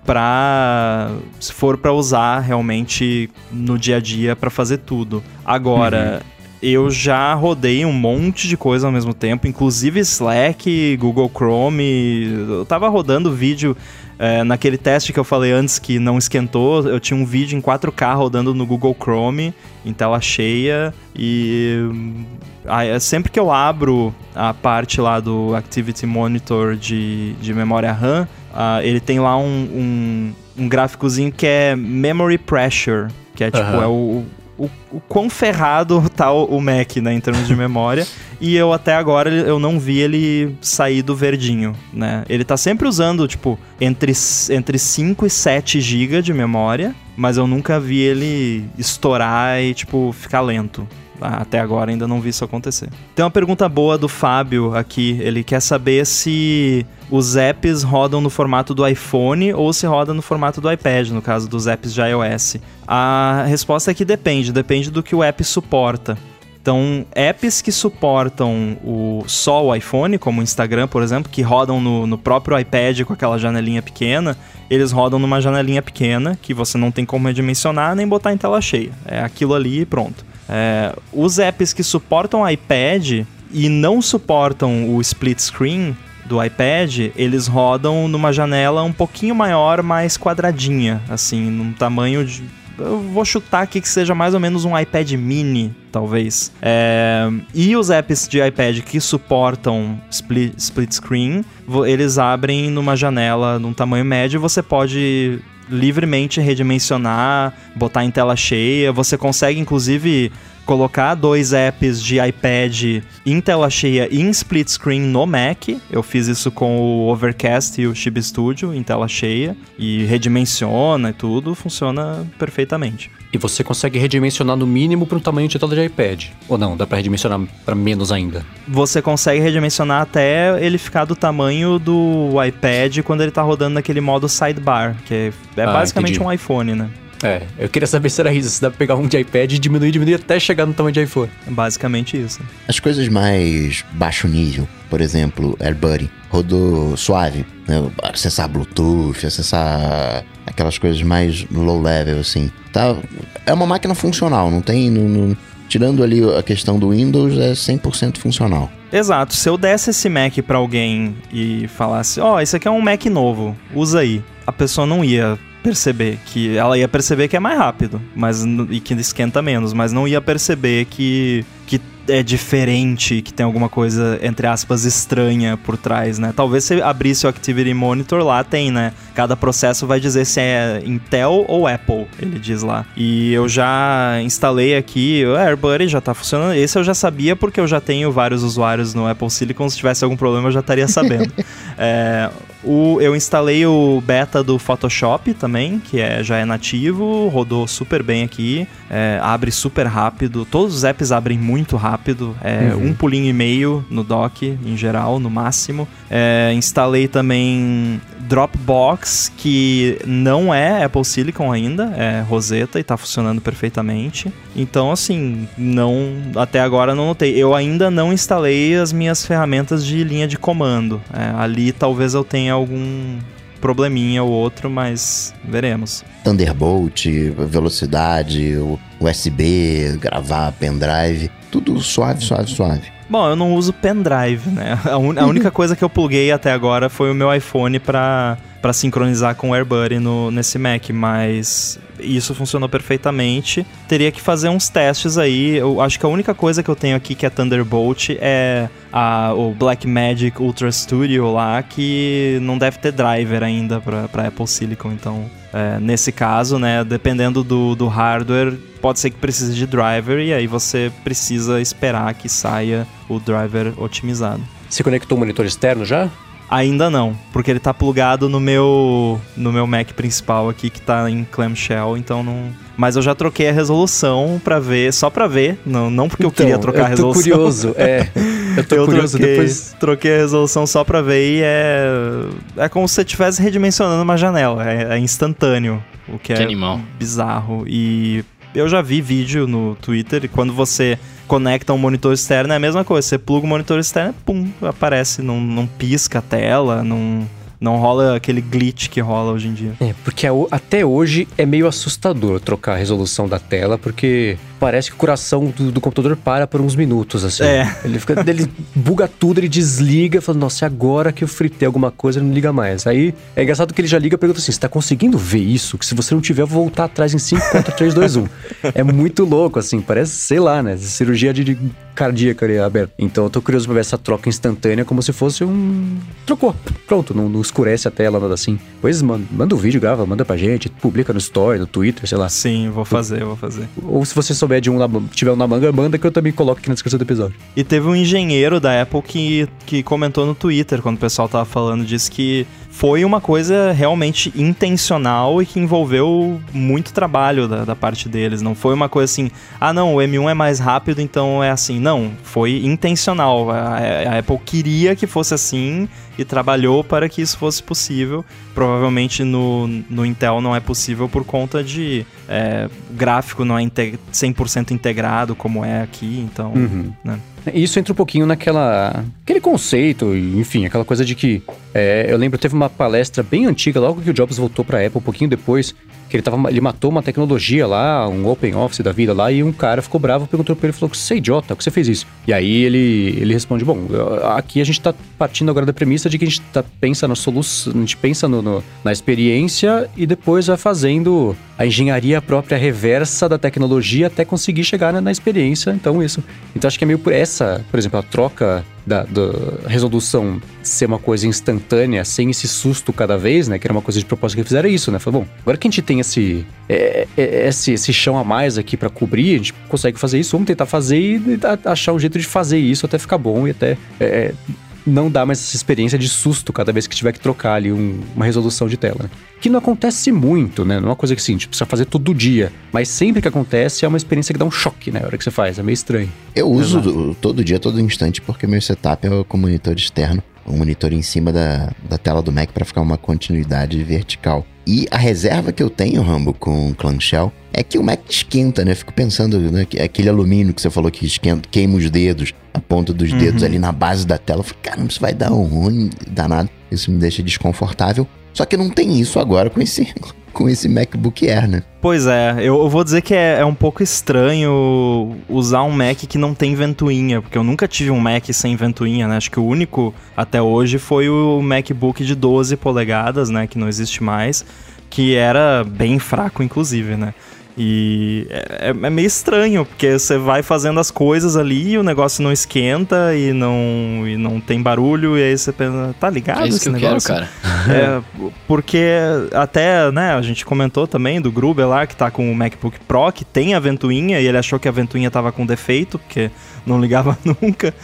Pra. Se for pra usar realmente no dia a dia pra fazer tudo. Agora, eu já rodei um monte de coisa ao mesmo tempo, inclusive Slack, Google Chrome. Eu tava rodando vídeo é, naquele teste que eu falei antes que não esquentou. Eu tinha um vídeo em 4K rodando no Google Chrome, em tela cheia. E hum, é sempre que eu abro a parte lá do Activity Monitor de, de memória RAM. ah, ele tem lá um, um, um gráficozinho que é Memory Pressure, que é tipo, Aham. é o, o, o quão ferrado tá o, o Mac, né, em termos de [LAUGHS] memória. E eu até agora eu não vi ele sair do verdinho, né? Ele tá sempre usando, tipo, entre, entre 5 e 7 GB de memória, mas eu nunca vi ele estourar e, tipo, ficar lento. Ah, Até agora ainda não vi isso acontecer. Tem uma pergunta boa do Fábio aqui. Ele quer saber se os apps rodam no formato do iPhone ou se roda no formato do iPad, no caso dos apps de iOS. A resposta é que depende, depende do que o app suporta. Então, apps que suportam o, só o iPhone, como o Instagram, por exemplo, que rodam no, no próprio iPad com aquela janelinha pequena, eles rodam numa janelinha pequena que você não tem como redimensionar nem botar em tela cheia. É aquilo ali e pronto. É, os apps que suportam iPad e não suportam o split screen do iPad, eles rodam numa janela um pouquinho maior, mais quadradinha, assim, num tamanho de. Eu vou chutar aqui que seja mais ou menos um iPad mini, talvez. É, e os apps de iPad que suportam split, split screen, eles abrem numa janela num tamanho médio e você pode livremente redimensionar, botar em tela cheia. Você consegue, inclusive, colocar dois apps de iPad em tela cheia e em split screen no Mac. Eu fiz isso com o Overcast e o Chibi Studio em tela cheia e redimensiona e tudo, funciona perfeitamente. E você consegue redimensionar no mínimo para um tamanho de tela de iPad. Ou não, dá para redimensionar para menos ainda. Você consegue redimensionar até ele ficar do tamanho do iPad quando ele tá rodando naquele modo sidebar, que é, é Ah, basicamente entendi. um iPhone, né? É, eu queria saber se era isso, se dá pra pegar um de iPad e diminuir, diminuir até chegar no tamanho de iPhone. É basicamente isso. As coisas mais baixo nível, por exemplo, AirBuddy, rodou suave, né? acessar Bluetooth, acessar aquelas coisas mais low level, assim. Tá, é uma máquina funcional, não tem... não- não- tirando ali a questão do Windows, é 100% funcional. Exato. Se eu desse esse Mac pra alguém e falasse, ó, esse aqui é um Mac novo, usa aí. A pessoa não ia perceber que ela ia perceber que é mais rápido, mas e que esquenta menos, mas não ia perceber que que é diferente, que tem alguma coisa entre aspas estranha por trás, né? Talvez se abrisse o Activity Monitor lá tem, né? Cada processo vai dizer se é Intel ou Apple, ele diz lá. E eu já instalei aqui, o AirBuddy já tá funcionando. Esse eu já sabia porque eu já tenho vários usuários no Apple Silicon. Se tivesse algum problema eu já estaria sabendo. [LAUGHS] É, o, eu instalei o beta do Photoshop também, que é, já é nativo, rodou super bem aqui, é, abre super rápido. Todos os apps abrem muito rápido, é um pulinho e meio no dock em geral, no máximo. É, instalei também Dropbox, que não é Apple Silicon ainda, é Rosetta e tá funcionando perfeitamente. Então, assim, não até agora não notei. Eu ainda não instalei as minhas ferramentas de linha de comando. É, ali talvez eu tenha algum probleminha ou outro, mas veremos. Thunderbolt, velocidade, USB, gravar pendrive, tudo suave, suave, suave. Bom, eu não uso pendrive, né? A, un- a única [LAUGHS] coisa que eu pluguei até agora foi o meu iPhone pra, pra sincronizar com o AirBuddy no, nesse Mac, mas isso funcionou perfeitamente. Teria que fazer uns testes aí. Eu acho que a única coisa que eu tenho aqui que é Thunderbolt é a, o Blackmagic Ultra Studio lá, que não deve ter driver ainda pra Apple Silicon, então... é, nesse caso, né, dependendo do, do hardware, pode ser que precise de driver e aí você precisa esperar que saia o driver otimizado. Você conectou o monitor externo já? Ainda não, porque ele tá plugado no meu no meu Mac principal aqui que tá em clamshell, então não. Mas eu já troquei a resolução pra ver, só pra ver, não, não porque eu queria trocar a Então, eu tô resolução. curioso, é. [LAUGHS] Eu tô eu curioso troquei, depois. troquei a resolução só pra ver e é. É como se você estivesse redimensionando uma janela. É, é instantâneo. O que, Que é animal. bizarro. E eu já vi vídeo no Twitter e quando você conecta um monitor externo é a mesma coisa. Você pluga o monitor externo, pum, aparece. Não, não pisca a tela, não, não rola aquele glitch que rola hoje em dia. É, porque a- até hoje é meio assustador trocar a resolução da tela, porque parece que o coração do, do computador para por uns minutos, assim. É. Ele fica. Ele [LAUGHS] buga tudo, ele desliga, fala, nossa, e agora que eu fritei alguma coisa, ele não liga mais. Aí é engraçado que ele já liga e pergunta assim: você tá conseguindo ver isso? Que se você não tiver, eu vou voltar atrás em 5, 4, 3, 2, 1. É muito louco, assim, parece, sei lá, né? Cirurgia de, de cardíaca ali aberta. Então eu tô curioso pra ver essa troca instantânea como se fosse um. Trocou. Pronto, não, não escurece a tela, nada assim. Pois manda, manda um vídeo, grava, manda pra gente, publica no Story, no Twitter, sei lá. Sim, vou fazer, vou fazer. Ou se você souber de um, na, tiver um na manga, manda que eu também coloco aqui na descrição do episódio. E teve um engenheiro da Apple que, que comentou no Twitter, quando o pessoal tava falando disso, que foi uma coisa realmente intencional e que envolveu muito trabalho da, da, parte deles. Não foi uma coisa assim, ah não, o M1 é mais rápido, então é assim. Não, foi intencional. A, a Apple queria que fosse assim e trabalhou para que isso fosse possível. Provavelmente no, no Intel não é possível por conta de é, gráfico não é 100% integrado como é aqui, então. Uhum. Né? Isso entra um pouquinho naquela. aquele conceito, enfim, aquela coisa de que. É, eu lembro, teve uma palestra bem antiga, logo que o Jobs voltou para a Apple, um pouquinho depois, que ele, tava, ele matou uma tecnologia lá, um open office da vida lá, e um cara ficou bravo, perguntou pra ele, falou, você é idiota, que você fez isso? E aí ele, ele responde, bom, aqui a gente tá partindo agora da premissa de que a gente tá, pensa na solução, a gente pensa no, no, na experiência e depois vai fazendo a engenharia própria reversa da tecnologia até conseguir chegar na, na experiência, então isso. Então acho que é meio por essa, por exemplo, a troca da, da, resolução ser uma coisa instantânea, sem esse susto cada vez, né? Que era uma coisa de propósito que fizeram isso, né? Falou, bom, agora que a gente tem esse, é, é, esse, esse chão a mais aqui para cobrir, a gente consegue fazer isso, vamos tentar fazer e achar um jeito de fazer isso até ficar bom e até é, não dá mais essa experiência de susto cada vez que tiver que trocar ali um, uma resolução de tela. Né? Que não acontece muito, né? Não é uma coisa que assim, tipo, precisa fazer todo dia. Mas sempre que acontece é uma experiência que dá um choque, né? A hora que você faz, é meio estranho. Eu uso do, todo dia, todo instante, porque meu setup é com monitor externo. Um monitor em cima da, da tela do Mac para ficar uma continuidade vertical. E a reserva que eu tenho, Rambo, com clamshell, é que o Mac esquenta, né? Fico pensando, né? Aquele alumínio que você falou que esquenta, queima os dedos, a ponta dos uhum. dedos ali na base da tela. Eu fico, caramba, isso vai dar um ruim danado. Isso me deixa desconfortável. Só que não tem isso agora com esse, [LAUGHS] com esse MacBook Air, né? Pois é, eu, vou dizer que é, é, um pouco estranho usar um Mac que não tem ventoinha, porque eu nunca tive um Mac sem ventoinha, né? Acho que o único até hoje foi o MacBook de 12 polegadas, né? Que não existe mais, que era bem fraco, inclusive, né? E é, é, meio estranho, porque você vai fazendo as coisas ali e o negócio não esquenta e não, e não tem barulho, e aí você pensa, tá ligado? É isso que eu negócio? quero, cara. [LAUGHS] É, porque até, né, a gente comentou também do Gruber lá, que tá com o MacBook Pro, que tem a ventoinha, e ele achou que a ventoinha tava com defeito, porque não ligava [LAUGHS] nunca.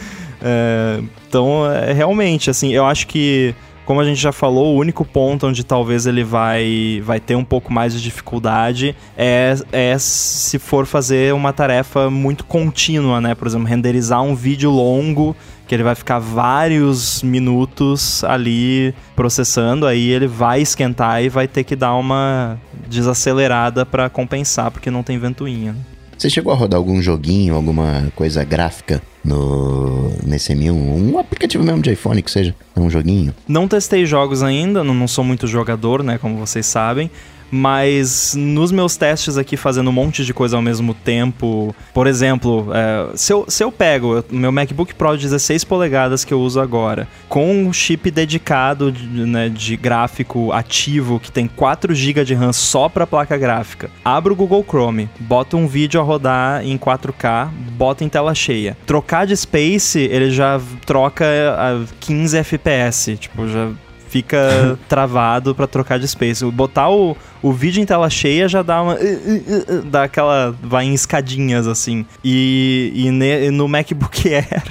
É, então, é, realmente, assim, eu acho que como a gente já falou, o único ponto onde talvez ele vai, vai ter um pouco mais de dificuldade é, é se for fazer uma tarefa muito contínua, né? Por exemplo, renderizar um vídeo longo que ele vai ficar vários minutos ali processando, aí ele vai esquentar e vai ter que dar uma desacelerada para compensar, porque não tem ventoinha. Né? Você chegou a rodar algum joguinho, alguma coisa gráfica no nesse M1? Um aplicativo mesmo de iPhone que seja, um joguinho? Não testei jogos ainda, não, não sou muito jogador, né, como vocês sabem, mas nos meus testes aqui fazendo um monte de coisa ao mesmo tempo, por exemplo, é, se, eu, se eu pego meu MacBook Pro de 16 polegadas que eu uso agora, com um chip dedicado de, né, de gráfico ativo que tem 4 GB de RAM só para placa gráfica, abro o Google Chrome, boto um vídeo a rodar em 4K, boto em tela cheia. Trocar de space, ele já troca a 15 FPS, tipo, já fica [LAUGHS] travado para trocar de space. Botar o, o vídeo em tela cheia já dá uma. Uh, uh, uh, dá aquela. vai em escadinhas assim. E, e ne, no MacBook [LAUGHS] Air.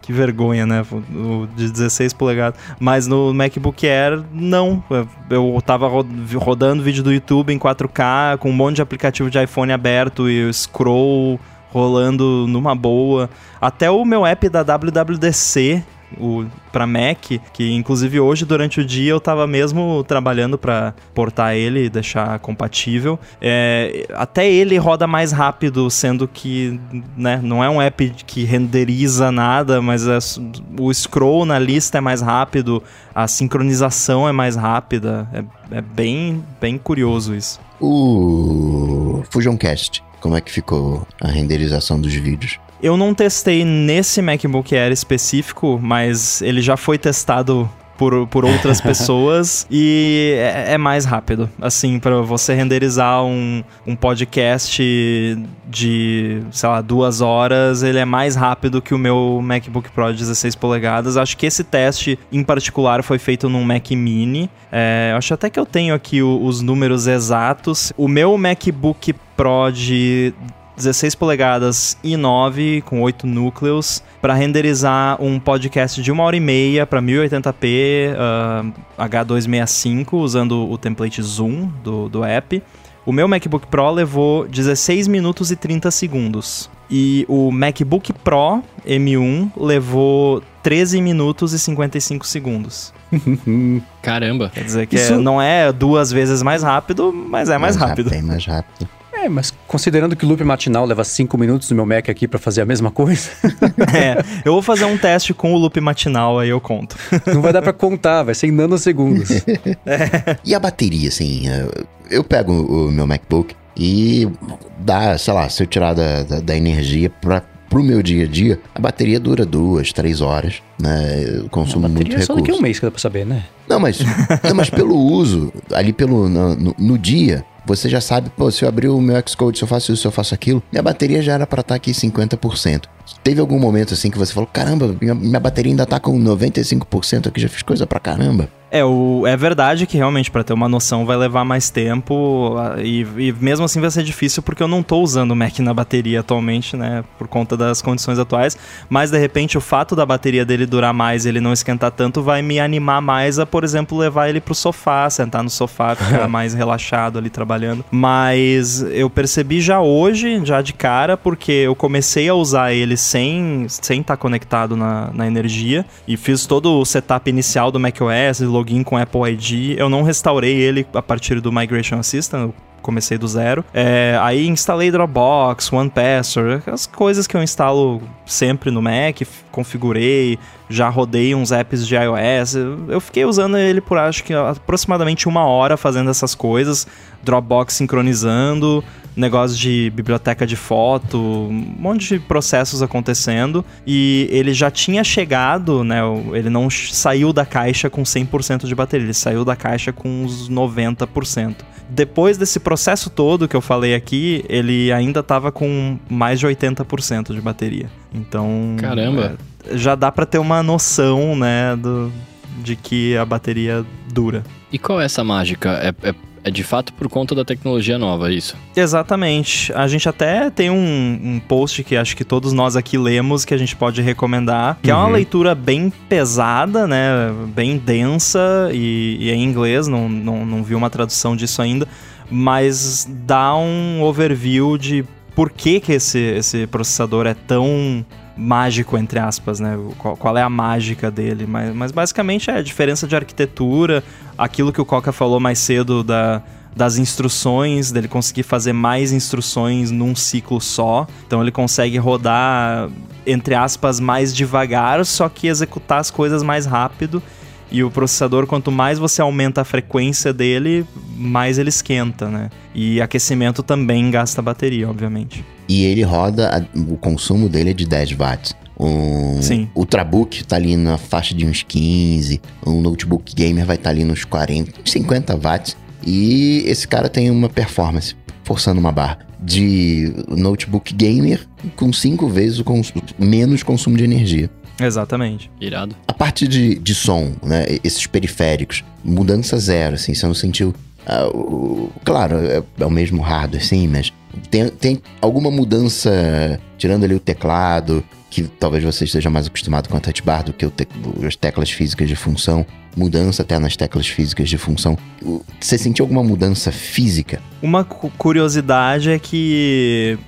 que vergonha, né? O de 16 polegadas. Mas no MacBook Air, não. Eu tava rodando vídeo do YouTube em 4K, com um monte de aplicativo de iPhone aberto e o scroll rolando numa boa. Até o meu app da WWDC o para Mac, que inclusive hoje durante o dia eu tava mesmo trabalhando para portar ele e deixar compatível. É, até ele roda mais rápido, sendo que né, não é um app que renderiza nada, mas é, o scroll na lista é mais rápido, a sincronização é mais rápida. É, é bem, bem curioso isso. O Fusion Cast Como é que ficou a renderização dos vídeos? Eu não testei nesse MacBook Air específico, mas ele já foi testado por, por outras [LAUGHS] pessoas e é, é, mais rápido. Assim, para você renderizar um, um podcast de, sei lá, duas horas, ele é mais rápido que o meu MacBook Pro de 16 polegadas. Acho que esse teste em particular foi feito num Mac Mini. É, acho até que eu tenho aqui o, os números exatos. O meu MacBook Pro de 16 polegadas i9 com 8 núcleos para renderizar um podcast de uma hora e meia para 1080p uh, H265 usando o template Zoom do, do app. O meu MacBook Pro levou 16 minutos e 30 segundos. E o MacBook Pro M1 levou 13 minutos e 55 segundos. [LAUGHS] Caramba. Quer dizer que Isso... é, não é duas vezes mais rápido, mas é mais, mais rápido. Bem mais rápido. É, mas considerando que o loop matinal leva 5 minutos no meu Mac aqui para fazer a mesma coisa. [LAUGHS] é, eu vou fazer um teste com o loop matinal, aí eu conto. [LAUGHS] Não vai dar para contar, vai ser em nanosegundos. [LAUGHS] é. E a bateria, assim, eu pego o meu MacBook e dá, sei lá, se eu tirar da, da, da energia pra, pro meu dia a dia, a bateria dura duas, três horas, né? Eu consumo muito recurso. É só daqui a um mês que dá pra saber, né? Não, mas, não, mas pelo uso, ali pelo no, no, no dia, você já sabe, pô, se eu abrir o meu Xcode, se eu faço isso, se eu faço aquilo, minha bateria já era para estar tá aqui 50%. Teve algum momento assim que você falou, caramba, minha, minha bateria ainda tá com 95% aqui, já fiz coisa pra caramba. É, o, é verdade que realmente para ter uma noção vai levar mais tempo e, e, mesmo assim vai ser difícil porque eu não tô usando o Mac na bateria atualmente, né, por conta das condições atuais, mas de repente o fato da bateria dele durar mais, ele não esquentar tanto, vai me animar mais a, por exemplo, levar ele pro sofá, sentar no sofá, ficar [LAUGHS] mais relaxado ali trabalhando. Mas eu percebi já hoje, já de cara, porque eu comecei a usar ele sem sem estar tá conectado na, na energia e fiz todo o setup inicial do macOS, login com Apple ID. Eu não restaurei ele a partir do Migration Assistant, comecei do zero. É, aí instalei Dropbox, OnePassword, as coisas que eu instalo sempre no Mac, configurei, já rodei uns apps de iOS. Eu fiquei usando ele por acho que aproximadamente uma hora fazendo essas coisas, Dropbox sincronizando, negócio de biblioteca de foto, um monte de processos acontecendo. E ele já tinha chegado, né? Ele não saiu da caixa com 100% de bateria, ele saiu da caixa com uns 90%. Depois desse processo todo que eu falei aqui, ele ainda estava com mais de 80% de bateria. Então. Caramba! É, já dá para ter uma noção, né, do, de que a bateria dura. E qual é essa mágica? É, é é de fato por conta da tecnologia nova, é isso? Exatamente. A gente até tem um, um, post que acho que todos nós aqui lemos que a gente pode recomendar, que uhum. é uma uhum. leitura bem pesada, né? Bem densa e, e é em inglês, não, não, não vi uma tradução disso ainda, mas dá um overview de por que, que esse, esse processador é tão mágico, entre aspas, né? Qual, qual, é a mágica dele. Mas, mas basicamente é a diferença de arquitetura, aquilo que o Coca falou mais cedo da, das instruções, dele conseguir fazer mais instruções num ciclo só. Então ele consegue rodar, entre aspas, mais devagar, só que executar as coisas mais rápido. E o processador, quanto mais você aumenta a frequência dele, mais ele esquenta, né? E aquecimento também gasta bateria, obviamente. E ele roda, o consumo dele é de 10 watts. Um Sim. Ultrabook tá ali na faixa de uns 15, um notebook gamer vai estar tá ali nos 40, 50 watts. E esse cara tem uma performance, forçando uma barra, de notebook gamer com 5 vezes o cons menos consumo de energia. Exatamente. Irado. A parte de, de som, né? Esses periféricos, mudança zero, assim, você não sentiu. Uh, o, claro, é, é, o mesmo hardware, sim, mas tem, tem alguma mudança, tirando ali o teclado, que talvez você esteja mais acostumado com a touch bar do que te, as teclas físicas de função, mudança até nas teclas físicas de função. Você sentiu alguma mudança física? Uma curiosidade é que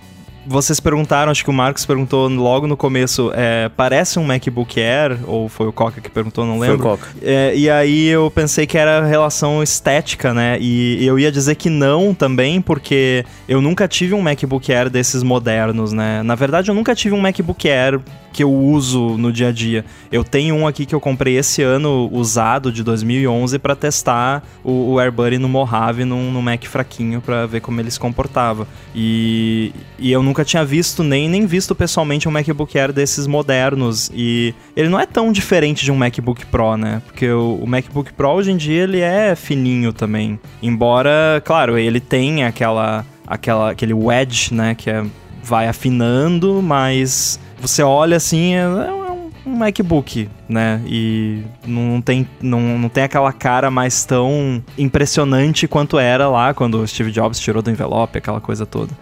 vocês perguntaram, acho que o Marcos perguntou logo no começo, é, parece um MacBook Air, ou foi o Coca que perguntou, não lembro. Foi o Coca. É, e aí eu pensei que era relação estética, né? E eu ia dizer que não também, porque eu nunca tive um MacBook Air desses modernos, né? Na verdade, eu nunca tive um MacBook Air que eu uso no dia a dia. Eu tenho um aqui que eu comprei esse ano, usado, de 2011, para testar o, o AirBuddy no Mojave, num, num Mac fraquinho, para ver como ele se comportava. E, e eu nunca tinha visto, nem, nem visto pessoalmente um MacBook Air desses modernos. E ele não é tão diferente de um MacBook Pro, né? Porque o, o MacBook Pro, hoje em dia, ele é fininho também. Embora, claro, ele tem aquela, aquela, aquele wedge, né? Que é, vai afinando, mas você olha assim, é, é um, um MacBook, né? E não tem, não, não tem aquela cara mais tão impressionante quanto era lá quando o Steve Jobs tirou do envelope, aquela coisa toda.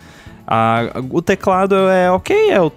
A, o teclado é ok, é o,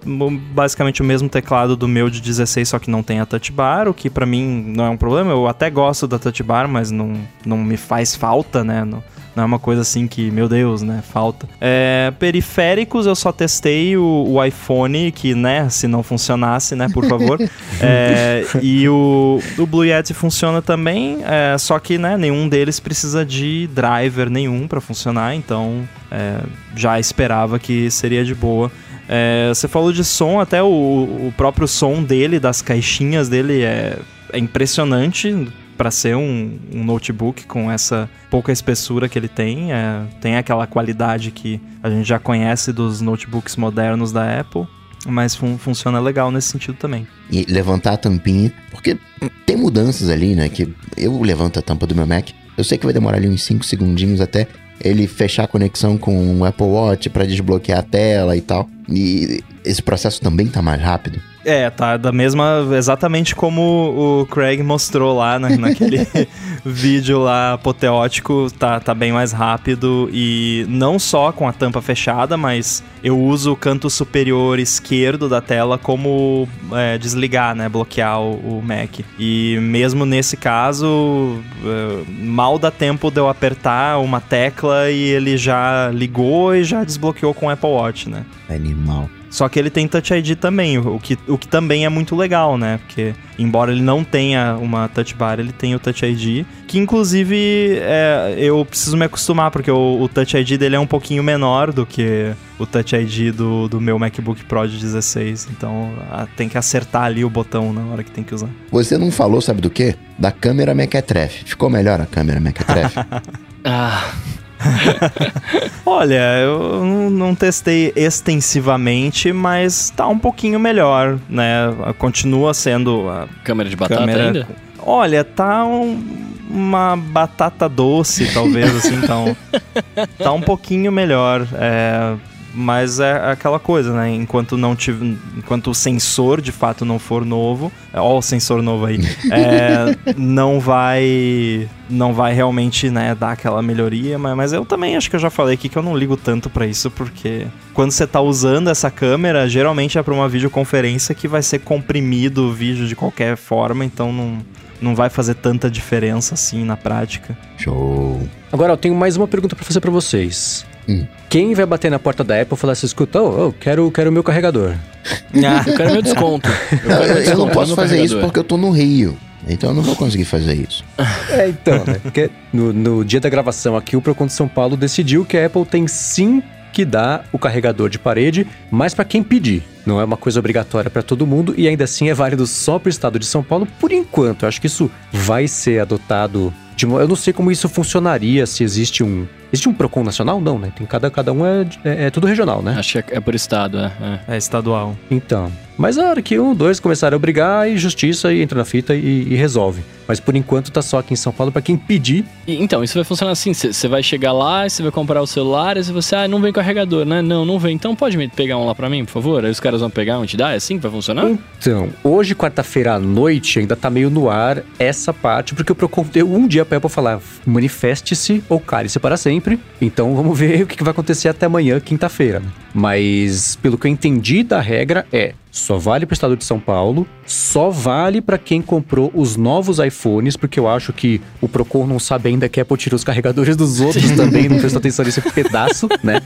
basicamente o mesmo teclado do meu de 16, só que não tem a touch bar, o que para mim não é um problema. Eu até gosto da touch bar, mas não, não me faz falta, né? Não, não é uma coisa assim que, meu Deus, né? Falta. É, periféricos, eu só testei o, o, iPhone, que, né, se não funcionasse, né, por favor. [LAUGHS] é, e o, o Blue Yeti funciona também, é, só que, né, nenhum deles precisa de driver nenhum para funcionar, então é, já esperava que seria de boa. É, você falou de som, até o, o próprio som dele, das caixinhas dele é, é impressionante para ser um, um, notebook com essa pouca espessura que ele tem, é, tem aquela qualidade que a gente já conhece dos notebooks modernos da Apple. Mas fun funciona legal nesse sentido também. E levantar a tampinha, porque tem mudanças ali, né? Que eu levanto a tampa do meu Mac, eu sei que vai demorar ali uns 5 segundinhos até ele fechar a conexão com o Apple Watch para desbloquear a tela e tal. E esse processo também tá mais rápido. É, tá da mesma. Exatamente como o Craig mostrou lá na, naquele [LAUGHS] vídeo lá apoteótico, tá, tá bem mais rápido e não só com a tampa fechada, mas eu uso o canto superior esquerdo da tela como é, desligar, né? Bloquear o, o, Mac. E mesmo nesse caso, é, mal dá tempo de eu apertar uma tecla e ele já ligou e já desbloqueou com o Apple Watch, né? Animal. Só que ele tem Touch ID também, o que, o que também é muito legal, né? Porque, embora ele não tenha uma Touch Bar, ele tem o Touch ID, que inclusive é, eu preciso me acostumar, porque o, o, Touch ID dele é um pouquinho menor do que o Touch ID do, do meu MacBook Pro de 16. Então a, tem que acertar ali o botão na hora que tem que usar. Você não falou, sabe do quê? Da câmera Mequetrefe. Ficou melhor a câmera Mequetrefe? [LAUGHS] [LAUGHS] ah. [LAUGHS] Olha, eu não testei extensivamente, mas tá um pouquinho melhor, né? Continua sendo a câmera de batata câmera... ainda? Olha, tá um, uma batata doce, talvez, assim, então. [LAUGHS] tá um pouquinho melhor. É, mas é aquela coisa, né? Enquanto não tive, enquanto o sensor de fato não for novo, ó o sensor novo aí, [LAUGHS] é, não vai não vai realmente, né, dar aquela melhoria, mas, mas eu também acho que eu já falei aqui que eu não ligo tanto para isso, porque quando você tá usando essa câmera, geralmente é para uma videoconferência que vai ser comprimido o vídeo de qualquer forma, então não não vai fazer tanta diferença assim na prática. Show. Agora eu tenho mais uma pergunta para fazer para vocês. Hum. Quem vai bater na porta da Apple e falar assim, escuta, oh, oh, quero, quero o meu carregador? [LAUGHS] Ah, eu quero meu desconto. [LAUGHS] Eu, eu, meu desconto, eu não posso fazer isso porque eu tô no Rio. Então eu não vou conseguir fazer isso. [LAUGHS] É, então, né? Porque no, no dia da gravação aqui, o Procon de São Paulo decidiu que a Apple tem sim que dar o carregador de parede, mas para quem pedir. Não é uma coisa obrigatória para todo mundo e ainda assim é válido só para o estado de São Paulo por enquanto. Eu acho que isso vai ser adotado. De, eu não sei como isso funcionaria, se existe um Existe um PROCON nacional? Não, né? Tem cada, cada um é, é, é tudo regional, né? Acho que é, é por estado, é, é. É estadual. Então. Mas a hora que um, dois começarem a brigar, e justiça e entra na fita e, e, resolve. Mas por enquanto tá só aqui em São Paulo para quem pedir. E, então, isso vai funcionar assim: você vai chegar lá, você vai comprar o celular, e você, ah, não vem carregador, né? Não, não vem. Então pode me pegar um lá para mim, por favor? Aí os caras vão pegar onde dá? É assim que vai funcionar? Então, hoje, quarta-feira à noite, ainda tá meio no ar essa parte, porque o Procon deu um dia pra Apple falar: manifeste-se ou cale-se para sempre. Então vamos ver o que vai acontecer até amanhã, quinta-feira. Mas pelo que eu entendi da regra é só vale para o estado de São Paulo, só vale para quem comprou os novos iPhones, porque eu acho que o Procon não sabe ainda que Apple tirou os carregadores dos outros também, não prestou atenção nesse pedaço, né?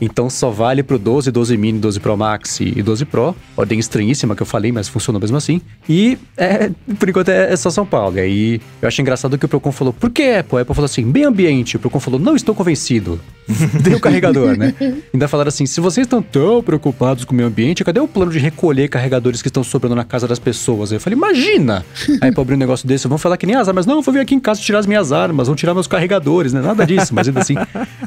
Então só vale pro 12, 12 mini, 12 Pro Max e 12 Pro. Ordem estranhíssima que eu falei, mas funciona mesmo assim. E é, por enquanto é, é só São Paulo. E aí eu acho engraçado que o Procon falou, por que Apple? A Apple falou assim, bem ambiente. O Procon falou, não estou convencido. [LAUGHS] Dei o carregador, né? Ainda falaram assim, se vocês estão tão preocupados com o meio ambiente, cadê o plano de recolher carregadores que estão sobrando na casa das pessoas? Aí eu falei, imagina! Aí pra abrir um negócio desse, vão falar que nem azar, mas não, eu vou vir aqui em casa tirar as minhas armas, vão tirar meus carregadores, né? Nada disso, mas ainda assim,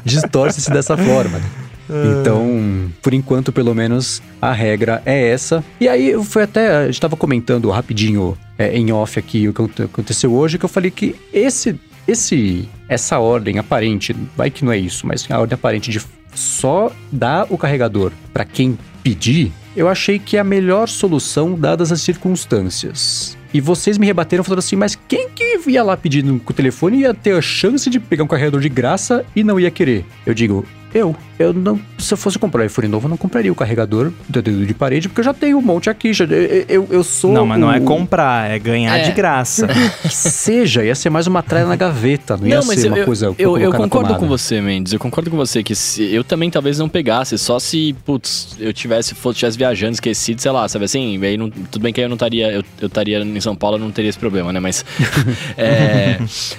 distorce-se dessa forma, né? Então, por enquanto, pelo menos, a regra é essa. E aí, foi até. A gente tava comentando rapidinho é, em off aqui o que aconteceu hoje, que eu falei que esse. Esse, essa ordem aparente, vai que não é isso, mas a ordem aparente de só dar o carregador para quem pedir, eu achei que é a melhor solução dadas as circunstâncias. E vocês me rebateram falando assim, mas quem que ia lá pedindo com o telefone ia ter a chance de pegar um carregador de graça e não ia querer? Eu digo, eu. Eu não. Se eu fosse comprar um iPhone novo, eu não compraria o carregador de dedo de parede, porque eu já tenho um monte aqui. Já, eu, eu, eu sou. Não, mas o, não é comprar, é ganhar É. de graça. [LAUGHS] Que seja, ia ser mais uma tralha na gaveta, não ia ser uma eu, coisa. pra eu, eu concordo com você, Mendes. Eu concordo com você que se, eu também talvez não pegasse, só se, putz, eu tivesse, fosse, tivesse viajando, esquecido, sei lá, sabe assim? Aí não, tudo bem que aí eu não estaria, eu, eu estaria em São Paulo, eu não teria esse problema, né? Mas. [LAUGHS] é,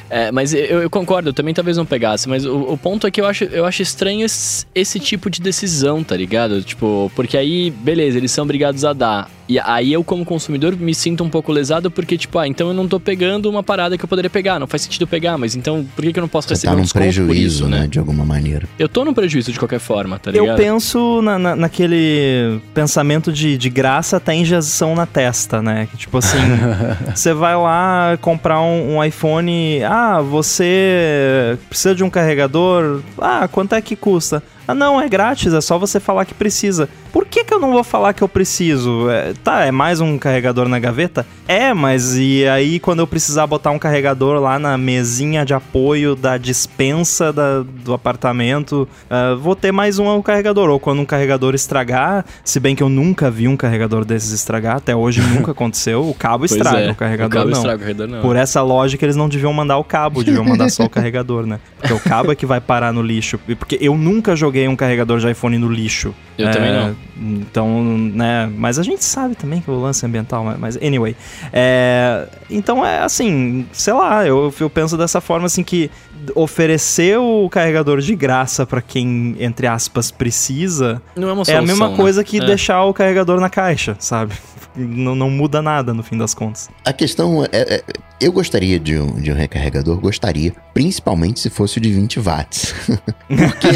é, mas eu, eu concordo, eu também talvez não pegasse, mas o, o ponto é que eu acho, eu acho estranho esse, esse tipo de decisão, tá ligado? Tipo, porque aí, beleza, eles são obrigados a dar. E aí eu, como consumidor, me sinto um pouco lesado porque, tipo, ah, então eu não tô pegando uma parada que eu poderia pegar. Não faz sentido pegar, mas então por que, que eu não posso Você receber tá um num prejuízo, isso, né? De alguma maneira. Eu tô num prejuízo de qualquer forma, tá Eu ligado? penso na, na- naquele pensamento de, de graça até injeção na testa, né? Que tipo assim, [LAUGHS] você vai lá comprar um, um iPhone, ah, você precisa de um carregador, ah, quanto é que custa? Ah, não, é grátis, é só você falar que precisa. Por que, que eu não vou falar que eu preciso? É, tá, é mais um carregador na gaveta? É, mas e aí quando eu precisar botar um carregador lá na mesinha de apoio da dispensa da- do apartamento, ah, vou ter mais um carregador. Ou quando um carregador estragar, se bem que eu nunca vi um carregador desses estragar, até hoje [LAUGHS] nunca aconteceu, o cabo estraga, é, o carregador o cabo não. estraga o carregador não. Por essa lógica, eles não deviam mandar o cabo, deviam mandar só o [LAUGHS] carregador, né? Porque o cabo é que vai parar no lixo. Porque eu nunca joguei um carregador de iPhone no lixo. Eu É, também não. Então, né? Mas a gente sabe também que o lance ambiental, mas- mas anyway. É, então é assim, sei lá, eu, eu penso dessa forma assim que oferecer o carregador de graça pra quem, entre aspas, precisa Não é uma é solução, a mesma né? coisa que É. deixar o carregador na caixa, sabe? [LAUGHS] Não, não muda nada no fim das contas. A questão é, é- eu gostaria de um, de um recarregador, gostaria, principalmente se fosse o de 20 watts. [LAUGHS] Porque,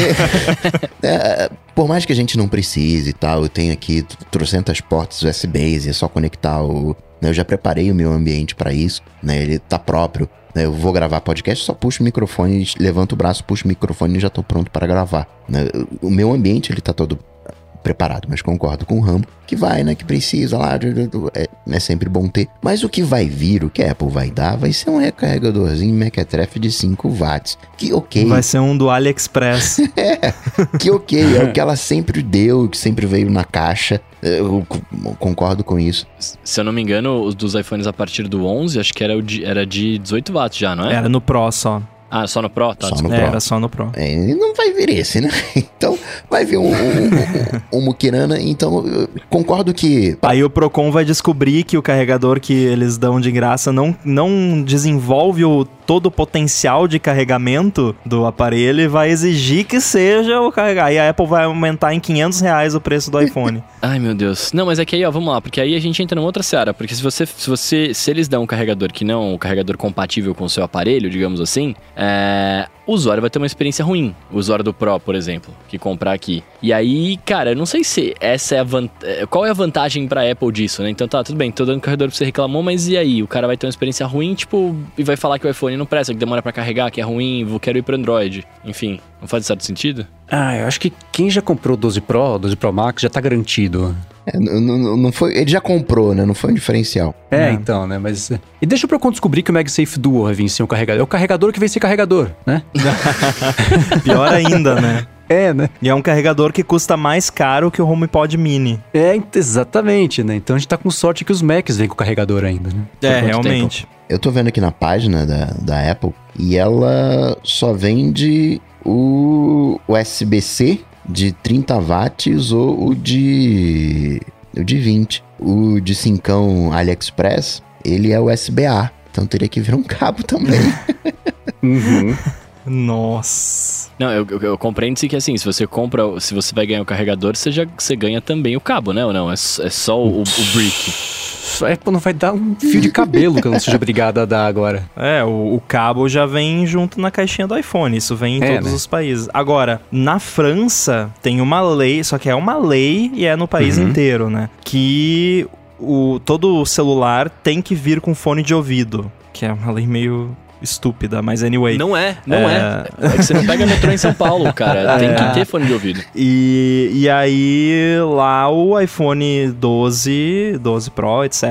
[LAUGHS] é, por mais que a gente não precise e tal, eu tenho aqui trocentas portas USBs e é só conectar o. né, eu já preparei o meu ambiente para isso, né? Ele tá próprio. né, Eu vou gravar podcast, só puxo o microfone, levanto o braço, puxo o microfone e já tô pronto para gravar. né? O meu ambiente, ele tá todo preparado, mas concordo com o Rambo, que vai, né, que precisa lá, é, é sempre bom ter. Mas o que vai vir, o que a Apple vai dar, vai ser um recarregadorzinho Mequetrefe de 5 watts, que ok, Vai ser um do AliExpress. [LAUGHS] que ok, é o que ela sempre deu, que sempre veio na caixa, eu co- concordo com isso. Se eu não me engano, os dos iPhones a partir do 11, acho que era, o de, era de 18 watts já, não é? Era no Pro só. Ah, só no Pro? Tá, Só desculpa. no É, Pro. era só no Pro. É, não vai vir esse, né? [LAUGHS] Então, vai vir um, um, um, um Mukirana, então eu concordo que Aí o Procon vai descobrir que o carregador que eles dão de graça não, não desenvolve o, todo o potencial de carregamento do aparelho e vai exigir que seja o carregar. Aí a Apple vai aumentar em 500 reais o preço do [LAUGHS] iPhone. Ai, meu Deus. Não, mas é que aí, ó, vamos lá, porque aí a gente entra numa outra seara. Porque se você, se você, se eles dão um carregador que não, um carregador compatível com o seu aparelho, digamos assim, é, o usuário vai ter uma experiência ruim. O usuário do Pro, por exemplo, que comprar aqui. E aí, cara, eu não sei se essa é a vantagem. Qual é a vantagem pra Apple disso, né? Então tá, tudo bem, tô dando carregador pra você reclamou, mas e aí? O cara vai ter uma experiência ruim, tipo, e vai falar que o iPhone não presta, que demora pra carregar, que é ruim, vou quero ir pro Android. Enfim, não faz certo sentido? Ah, eu acho que quem já comprou 12 Pro, 12 Pro Max, já tá garantido. É, n- n- não foi, ele já comprou, né? Não foi um diferencial. É, É. então, né? Mas. E deixa o Procon descobrir que o MagSafe Duo vai vir sem o carregador. É o carregador que vem sem carregador, né? [LAUGHS] Pior ainda, né? [LAUGHS] É, né? E é um carregador que custa mais caro que o HomePod Mini. É, exatamente, né? Então a gente tá com sorte que os Macs vêm com carregador ainda, né? É, realmente. Eu tô vendo aqui na página da, da Apple e ela só vende o USB-C de 30 watts ou o de. o de 20. O de 5 AliExpress, ele é USB-A. Então teria que vir um cabo também. Uhum. [LAUGHS] Nossa. Não, eu, eu, eu compreendo-se que assim, se você compra, se você vai ganhar o carregador, você, já, você ganha também o cabo, né? Ou não? É, é só o, o brick. A Apple não vai dar um fio de cabelo que eu não seja obrigado a dar agora. É, o, o cabo já vem junto na caixinha do iPhone. Isso vem em É, todos né? os países. Agora, na França, tem uma lei, só que é uma lei e é no país Uhum. inteiro, né? Que o, todo celular tem que vir com fone de ouvido. Que é uma lei meio estúpida, mas anyway. Não é, não É. é. É que você não pega metrô em São Paulo, cara. [LAUGHS] Tem É. que ter fone de ouvido. E, e aí, lá o iPhone 12, 12 Pro, etc.,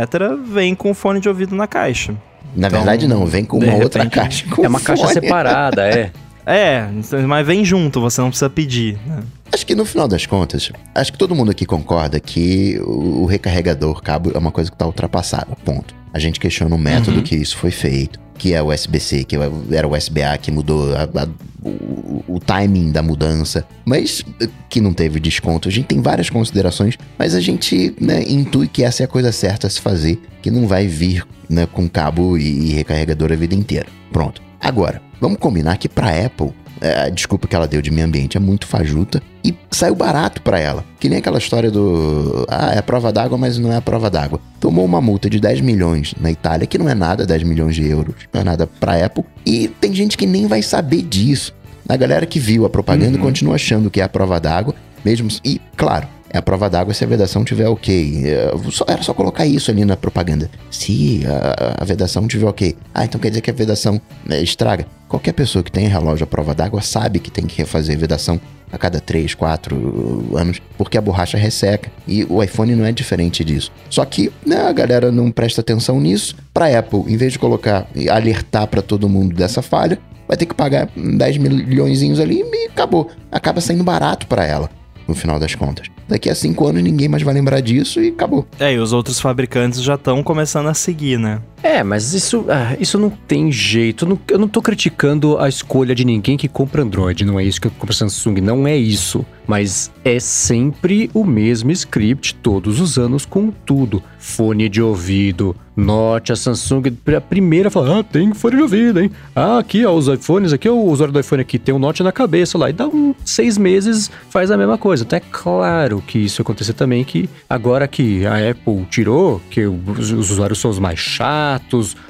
vem com fone de ouvido na caixa. Na Então, verdade, não, vem com uma outra caixa. Com É uma caixa fone. separada, é. [LAUGHS] É, mas vem junto, você não precisa pedir. né? Acho que no final das contas, acho que todo mundo aqui concorda que o, o recarregador cabo é uma coisa que está ultrapassada. Ponto. A gente questiona o método Uhum. que isso foi feito, que é o USB-C, que era o USB-A, que mudou a- a- o, o timing da mudança, mas eh, que não teve desconto. A gente tem várias considerações, mas a gente né, intui que essa é a coisa certa a se fazer, que não vai vir né, com cabo e, e recarregador a vida inteira. Pronto. Agora, vamos combinar que para Apple é, a desculpa que ela deu de meio ambiente é muito fajuta e saiu barato pra ela. Que nem aquela história do. Ah, é a prova d'água, mas não é a prova d'água. Tomou uma multa de 10 milhões na Itália, que não é nada, 10 milhões de euros, não é nada pra Apple. E tem gente que nem vai saber disso. A galera que viu a propaganda continua achando que é a prova d'água, mesmo. E, claro. É a prova d'água se a vedação tiver ok. É, era só colocar isso ali na propaganda. Se a, a vedação tiver ok. Ah, então quer dizer que a vedação né, estraga. Qualquer pessoa que tenha relógio à prova d'água sabe que tem que refazer vedação a cada 3, 4 anos, porque a borracha resseca. E o iPhone não é diferente disso. Só que né, a galera não presta atenção nisso. Para Apple, em vez de colocar e alertar para todo mundo dessa falha, vai ter que pagar 10 milhões ali e acabou. Acaba saindo barato para ela, no final das contas. Daqui a 5 anos ninguém mais vai lembrar disso e acabou. É, e os outros fabricantes já estão começando a seguir, né? É, mas isso, ah, isso não tem jeito. Eu não, eu não tô criticando a escolha de ninguém que compra Android. Não é isso que compra Samsung, não é isso. Mas é sempre o mesmo script todos os anos com tudo. Fone de ouvido. Note, a Samsung, a primeira fala, ah, tem fone de ouvido, hein? Ah, aqui, ó, os iPhones, aqui, ó, o usuário do iPhone aqui tem um Note na cabeça lá. E dá uns seis meses, faz a mesma coisa. Então é claro que isso acontecer também, que agora que a Apple tirou, que os, os usuários são os mais chatos,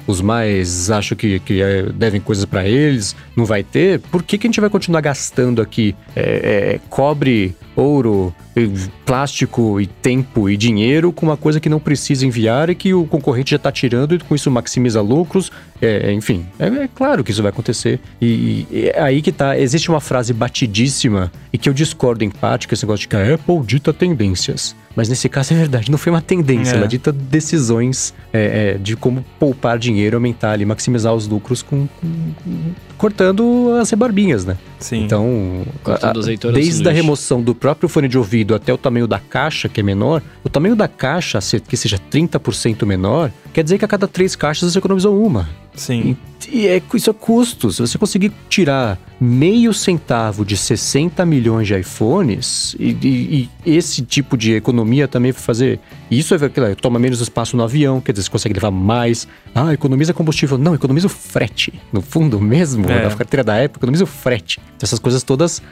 os mais acham que, que é, devem coisas pra eles, não vai ter, por que, que a gente vai continuar gastando aqui é, é, cobre, ouro, plástico e tempo e dinheiro com uma coisa que não precisa enviar e que o concorrente já tá tirando e com isso maximiza lucros? É, enfim, é, é claro que isso vai acontecer. E, e é aí que tá, existe uma frase batidíssima e que eu discordo em parte, que é esse negócio de que a Apple dita tendências. Mas nesse caso é verdade, não foi uma tendência, É. ela dita decisões é, é, de como poupar dinheiro, aumentar ali, maximizar os lucros com, com- com- cortando as rebarbinhas, né? Sim. Então, a- desde a remoção do próprio fone de ouvido até o tamanho da caixa, que é menor, o tamanho da caixa, que seja 30% menor, quer dizer que a cada três caixas você economizou uma. Sim. E é, isso é custo. Se você conseguir tirar meio centavo de 60 milhões de iPhones, e, e- e esse tipo de economia também fazer. Isso é aquilo, toma menos espaço no avião, quer dizer, você consegue levar mais. Ah, economiza combustível. Não, economiza o frete. No fundo mesmo, É. na carteira da Apple, economiza o frete. Essas coisas todas,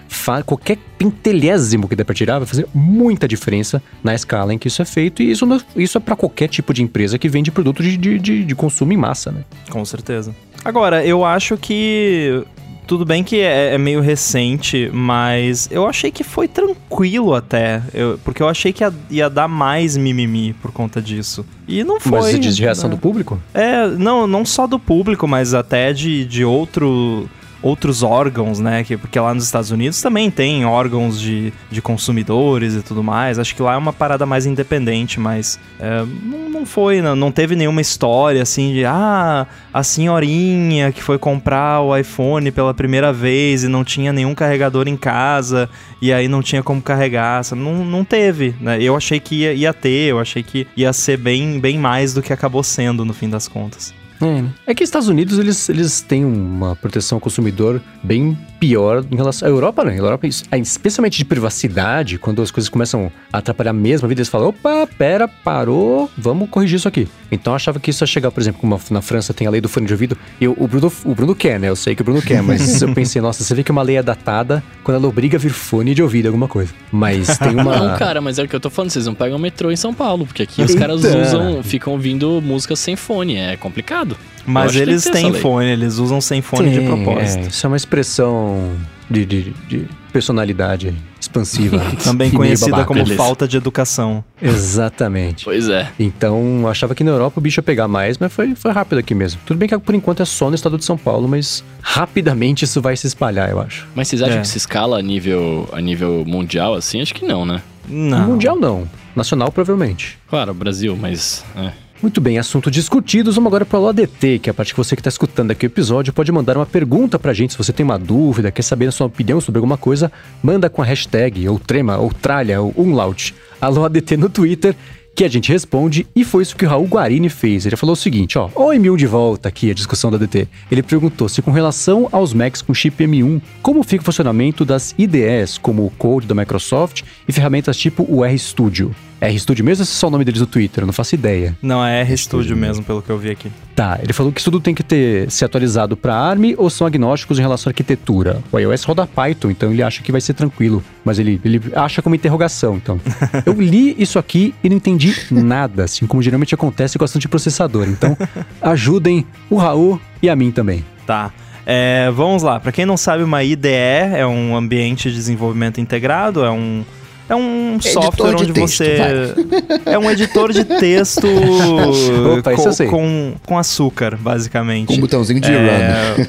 qualquer pentelésimo que der pra tirar, vai fazer muita diferença na escala em que isso é feito. E isso, não- isso é para qualquer tipo de empresa que vende produto de, de, de- de consumo em massa, né? Com certeza. Agora, eu acho que. Tudo bem que é, é meio recente, mas eu achei que foi tranquilo até. Eu- porque eu achei que ia, ia dar mais mimimi por conta disso. E não foi. Mas você diz de reação né? do público? É, não, não só do público, mas até de, de outro, outros órgãos, né? Que, porque lá nos Estados Unidos também tem órgãos de, de consumidores e tudo mais. Acho que lá é uma parada mais independente, mas é, não, não foi, não, não teve nenhuma história assim de ah, a senhorinha que foi comprar o iPhone pela primeira vez e não tinha nenhum carregador em casa e aí não tinha como carregar. Não, não teve, né? Eu achei que ia, ia ter, eu achei que ia ser bem, bem mais do que acabou sendo no fim das contas. É, né? é que Estados Unidos, eles, eles têm uma proteção ao consumidor bem pior em relação... A Europa, né? A Europa, especialmente de privacidade, quando as coisas começam a atrapalhar mesmo a vida, eles falam, opa, pera, parou, vamos corrigir isso aqui. Então eu achava que isso ia chegar, por exemplo, como na França tem a lei do fone de ouvido, e o Bruno, o Bruno quer, né? Eu sei que o Bruno quer, mas [LAUGHS] eu pensei, nossa, você vê que uma lei é datada quando ela obriga a vir fone de ouvido, alguma coisa. Mas tem uma... Não, cara, mas é o que eu tô falando, vocês não pegam metrô em São Paulo, porque aqui os caras Então. usam, ficam ouvindo música sem fone, é complicado. Eu Mas eles têm fone, eles usam sem fone de Tem, propósito. É, isso é uma expressão de, de, de personalidade expansiva. [LAUGHS] Também conhecida babaca. como beleza. falta de educação. Exatamente. Pois é. Então, eu achava que na Europa o bicho ia pegar mais, mas foi, foi rápido aqui mesmo. Tudo bem que por enquanto é só no estado de São Paulo, mas rapidamente isso vai se espalhar, eu acho. Mas vocês acham É. que se escala a nível, a nível mundial assim? Acho que não, né? Não. Mundial não. Nacional, provavelmente. Claro, Brasil, mas. É. Muito bem, assunto discutidos. Vamos agora para o ADT, que é a parte que você que está escutando aqui o episódio pode mandar uma pergunta pra gente. Se você tem uma dúvida, quer saber a sua opinião sobre alguma coisa, manda com a hashtag, ou trema, ou tralha, ou umlaut, alô ADT no Twitter, que a gente responde. E foi isso que o Raul Guarini fez. Ele falou o seguinte, ó, oi mil de volta aqui, a discussão da ADT. Ele perguntou se com relação aos Macs com chip M1, como fica o funcionamento das IDEs, como o Code da Microsoft e ferramentas tipo o RStudio. RStudio mesmo ou esse é só o nome deles do Twitter? Eu não faço ideia. Não, é RStudio mesmo, pelo que eu vi aqui. Tá, ele falou que isso tudo tem que ter ser atualizado para ARM ou são agnósticos em relação à arquitetura. O iOS roda Python, então ele acha que vai ser tranquilo, mas ele, ele acha como interrogação, então. [LAUGHS] Eu li isso aqui e não entendi nada, assim como geralmente acontece com bastante processador. Então, [LAUGHS] ajudem o Raul e a mim também. Tá. É, vamos lá. Pra quem não sabe, uma IDE é um ambiente de desenvolvimento integrado, é um é um software de onde texto, você [LAUGHS] é um editor de texto [LAUGHS] Opa, com, com com açúcar, basicamente. Com um botãozinho de run. É,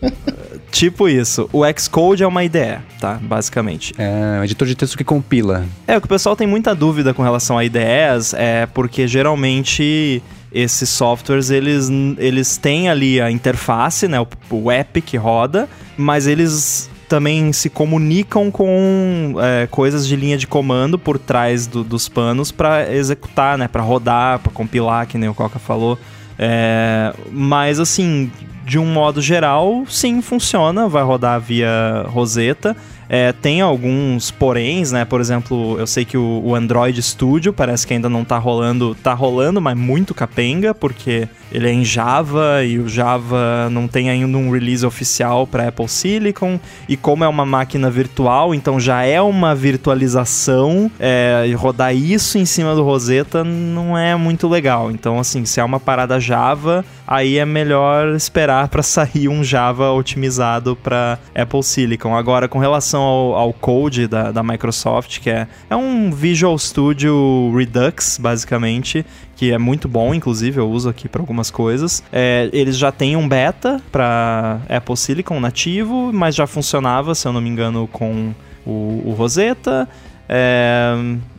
[LAUGHS] tipo isso. O Xcode é uma IDE, tá? Basicamente. É um editor de texto que compila. É, o que o pessoal tem muita dúvida com relação a IDEs é porque geralmente esses softwares eles, eles têm ali a interface, né, o, o app que roda, mas eles também se comunicam com é, coisas de linha de comando por trás do- dos panos para executar, né, para rodar, para compilar, que nem o Coca falou. É, mas assim, de um modo geral, sim, funciona, vai rodar via Rosetta. É, tem alguns poréns, né? Por exemplo, eu sei que o, o Android Studio parece que ainda não tá rolando. Tá rolando, mas muito capenga, porque ele é em Java e o Java não tem ainda um release oficial para Apple Silicon. E como é uma máquina virtual, então já é uma virtualização. É, e rodar isso em cima do Rosetta não é muito legal. Então, assim, se é uma parada Java, aí é melhor esperar para sair um Java otimizado para Apple Silicon. Agora, com relação ao, ao code da, da Microsoft, que é, é um Visual Studio Redux, basicamente, que é muito bom, inclusive eu uso aqui para algumas coisas. É, eles já têm um beta para Apple Silicon nativo, mas já funcionava, se eu não me engano, com o, o Rosetta. É,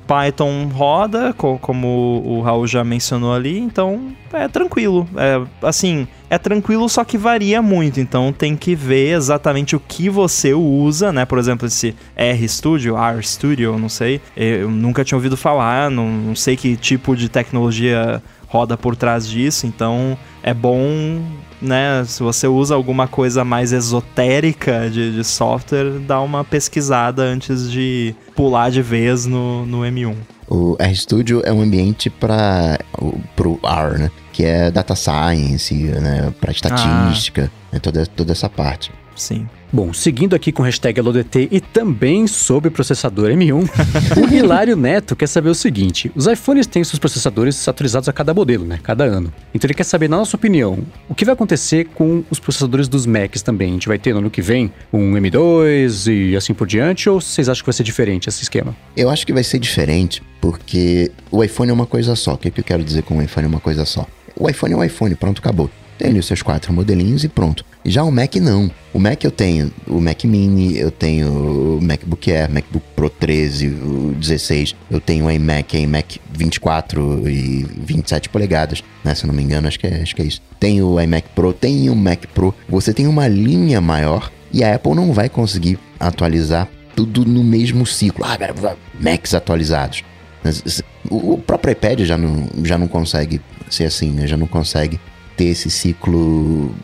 Python roda, co- como o Raul já mencionou ali, então é tranquilo. É, assim, é tranquilo, só que varia muito, então tem que ver exatamente o que você usa, né? Por exemplo, esse RStudio, RStudio, não sei, eu nunca tinha ouvido falar, não, não sei que tipo de tecnologia roda por trás disso, então é bom né, se você usa alguma coisa mais esotérica de, de software, dá uma pesquisada antes de pular de vez no, no M1. O RStudio é um ambiente para o R, né? Que é data science, né? Para estatística, né? toda, toda essa parte. Sim. Bom, seguindo aqui com o hashtag AloDT e também sobre o processador M1, o Hilário Neto quer saber o seguinte: os iPhones têm seus processadores atualizados a cada modelo, né? Cada ano. Então ele quer saber, na nossa opinião, o que vai acontecer com os processadores dos Macs também? A gente vai ter no ano que vem um M2 e assim por diante, ou vocês acham que vai ser diferente esse esquema? Eu acho que vai ser diferente, porque o iPhone é uma coisa só. O que, que eu quero dizer com o iPhone é uma coisa só? O iPhone é o iPhone, pronto, acabou. Tem ali os seus quatro modelinhos e pronto. Já o Mac não. O Mac eu tenho o Mac Mini, eu tenho o MacBook Air, MacBook Pro 13, o 16, eu tenho o iMac, iMac 24 e 27 polegadas, né? Se eu não me engano, acho que é, acho que é isso. Tem o iMac Pro, tem o Mac Pro. Você tem uma linha maior e a Apple não vai conseguir atualizar tudo no mesmo ciclo. Ah, Macs atualizados. O próprio iPad já não, já não consegue ser assim, né? Já não consegue ter esse ciclo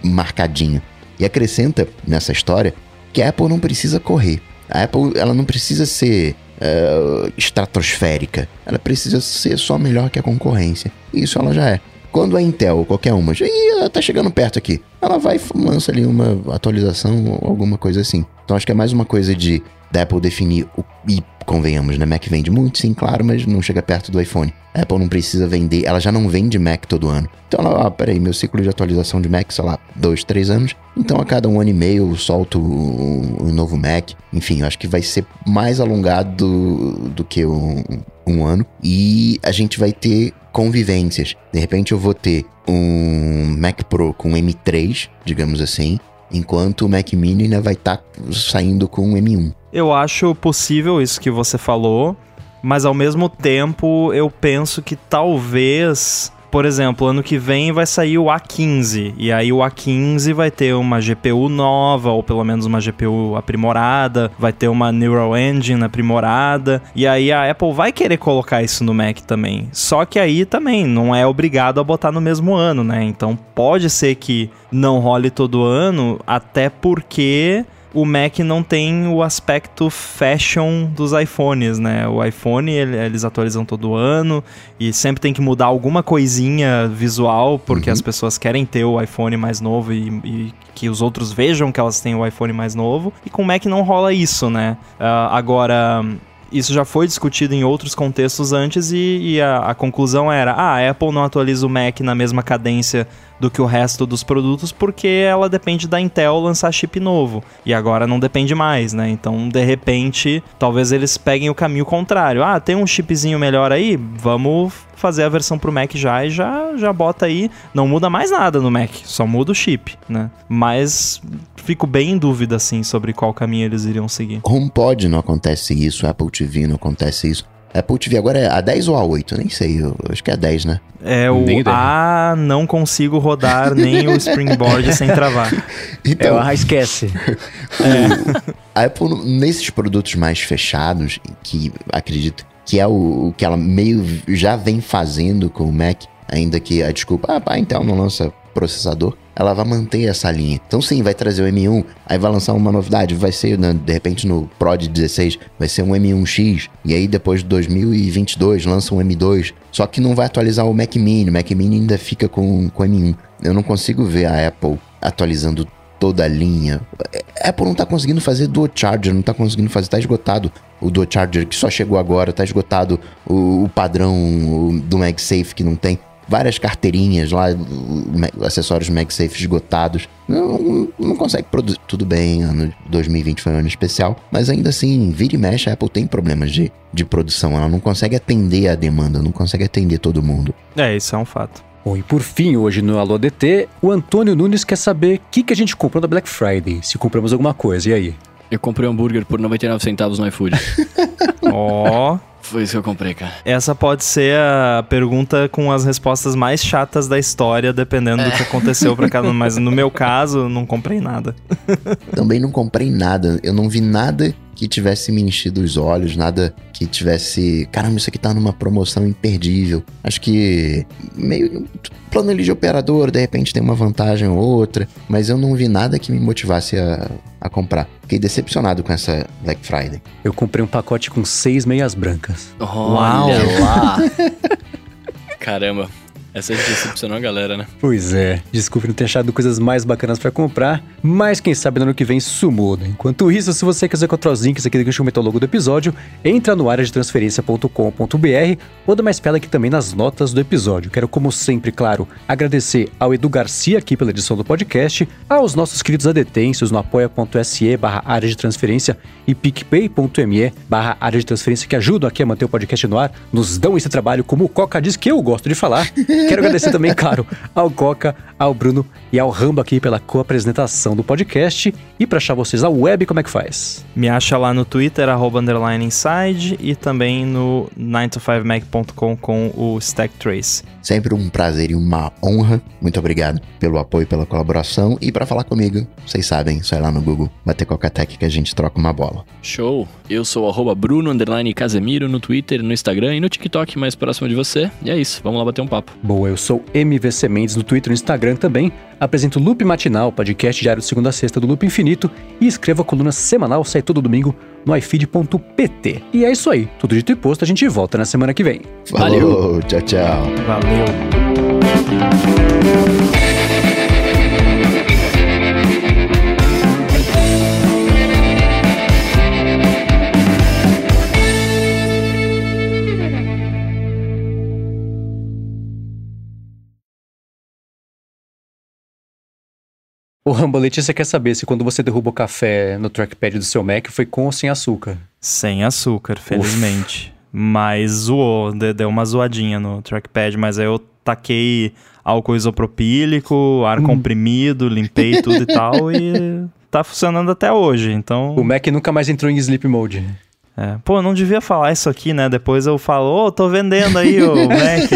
marcadinho. E acrescenta nessa história que a Apple não precisa correr. A Apple ela não precisa ser uh, estratosférica. Ela precisa ser só melhor que a concorrência. Isso ela já é. Quando a Intel, qualquer uma, já tá chegando perto aqui, ela vai lança ali uma atualização ou alguma coisa assim. Então acho que é mais uma coisa de da Apple definir o e convenhamos, né? Mac vende muito, sim, claro, mas não chega perto do iPhone. A Apple não precisa vender, ela já não vende Mac todo ano. Então ela, ah, peraí, meu ciclo de atualização de Mac, sei lá, dois, três anos. Então a cada um ano e meio eu solto um, novo Mac. Enfim, eu acho que vai ser mais alongado do, do que um, um ano. E a gente vai ter convivências. De repente eu vou ter um Mac Pro com M3, digamos assim, enquanto o Mac Mini ainda vai estar tá saindo com um M1. Eu acho possível isso que você falou, mas ao mesmo tempo eu penso que talvez, por exemplo, ano que vem vai sair o A15 e aí o A15 vai ter uma GPU nova ou pelo menos uma GPU aprimorada, vai ter uma Neural Engine aprimorada e aí a Apple vai querer colocar isso no Mac também. Só que aí também não é obrigado a botar no mesmo ano, né? Então pode ser que não role todo ano, até porque o Mac não tem o aspecto fashion dos iPhones, né? O iPhone ele, eles atualizam todo ano e sempre tem que mudar alguma coisinha visual porque uhum. as pessoas querem ter o iPhone mais novo e, e, que os outros vejam que elas têm o iPhone mais novo. E com o Mac não rola isso, né? Uh, agora isso já foi discutido em outros contextos antes e, e a, a, conclusão era: ah, a Apple não atualiza o Mac na mesma cadência do que o resto dos produtos porque ela depende da Intel lançar chip novo. E agora não depende mais, né? Então, de repente, talvez eles peguem o caminho contrário. Ah, tem um chipzinho melhor aí? Vamos fazer a versão pro Mac já e já, já bota aí. Não muda mais nada no Mac, só muda o chip, né? Mas fico bem em dúvida, assim, sobre qual caminho eles iriam seguir. HomePod não acontece isso, Apple TV não acontece isso. Apple TV agora é a 10 ou a 8? Nem sei, eu acho que é a 10, né? É o A não consigo rodar nem o [LAUGHS] Springboard sem travar. Então, é [LAUGHS] o A esquece. é. A Apple, nesses produtos mais fechados, que acredito que é o, o, que ela meio já vem fazendo com o Mac, ainda que a desculpa, ah, pá, Intel não lança processador, ela vai manter essa linha. Então sim, vai trazer o M1, aí vai lançar uma novidade, vai ser, né, de repente no Pro de 16, vai ser um M1X, e aí depois de 2022 lança um M2, só que não vai atualizar o Mac Mini, o Mac Mini ainda fica com, com M1. Eu não consigo ver a Apple atualizando toda a linha. A Apple não tá conseguindo fazer Dual Charger, não tá conseguindo fazer, tá esgotado o Dual Charger que só chegou agora, tá esgotado o, o padrão o, do MagSafe que não tem várias carteirinhas lá, acessórios MagSafe esgotados. Não, não consegue produzir. Tudo bem, ano 2020 foi um ano especial, mas ainda assim, vira e mexe, a Apple tem problemas de, de produção. Ela não consegue atender a demanda, não consegue atender todo mundo. É, isso é um fato. Bom, e por fim, hoje no Alô DT, o Antônio Nunes quer saber o que, que a gente comprou na Black Friday, se compramos alguma coisa, e aí? Eu comprei um hambúrguer por 99 centavos no iFood. [LAUGHS] Ó. oh. Foi isso que eu comprei, cara. Essa pode ser a pergunta com as respostas mais chatas da história, dependendo é. do que aconteceu pra cada um. Mas no meu caso, não comprei nada. Também não comprei nada. Eu não vi nada que tivesse me enchido os olhos, nada que tivesse. Caramba, isso aqui tá numa promoção imperdível. Acho que meio. Plano ali de operador, de repente tem uma vantagem ou outra, mas eu não vi nada que me motivasse a, a comprar. Fiquei decepcionado com essa Black Friday. Eu comprei um pacote com seis meias brancas. Olha Uau. lá! [LAUGHS] Caramba. Essa é decepcionou a galera, né? Pois é. Desculpe não ter achado coisas mais bacanas para comprar, mas quem sabe no ano que vem isso muda. Enquanto isso, se você quiser encontrar os links aqui do que comentou ao longo do episódio, entra no área de transferência.com.br ou dá mais pela aqui também nas notas do episódio. Quero, como sempre, claro, agradecer ao Edu Garcia aqui pela edição do podcast, aos nossos queridos adetêncios no apoia.se barra área de transferência e picpay.me barra área de transferência que ajudam aqui a manter o podcast no ar, nos dão esse trabalho, como o Coca diz que eu gosto de falar. [LAUGHS] Quero agradecer também, claro, ao Coca, ao Bruno e ao Rambo aqui pela co-apresentação do podcast. E para achar vocês a web, como é que faz? Me acha lá no Twitter, arroba underline inside, e também no 9to5mac.com com o Stack Trace. Sempre um prazer e uma honra. Muito obrigado pelo apoio, pela colaboração. E para falar comigo, vocês sabem, só ir lá no Google, bater Coca Tech que a gente troca uma bola. Show! Eu sou o Bruno Casemiro no Twitter, no Instagram e no TikTok mais próximo de você. E é isso, vamos lá bater um papo. Bom boa. Eu sou MVC Mendes no Twitter e no Instagram também. Apresento o Loop Matinal, podcast diário de segunda a sexta do Loop Infinito. E escrevo a coluna semanal, sai todo domingo no iFeed.pt. E é isso aí. Tudo dito e posto, a gente volta na semana que vem. Falou, tchau, tchau. Valeu. O Rambo Letícia quer saber se quando você derruba o café no trackpad do seu Mac foi com ou sem açúcar. Sem açúcar, felizmente. Mas zoou, de- deu uma zoadinha no trackpad, mas aí eu taquei álcool isopropílico, ar comprimido, limpei tudo e tal, e [LAUGHS] tá funcionando até hoje. Então, O Mac nunca mais entrou em sleep mode. É. pô, eu não devia falar isso aqui, né? Depois eu falo, ô, tô vendendo aí o [LAUGHS] Mac.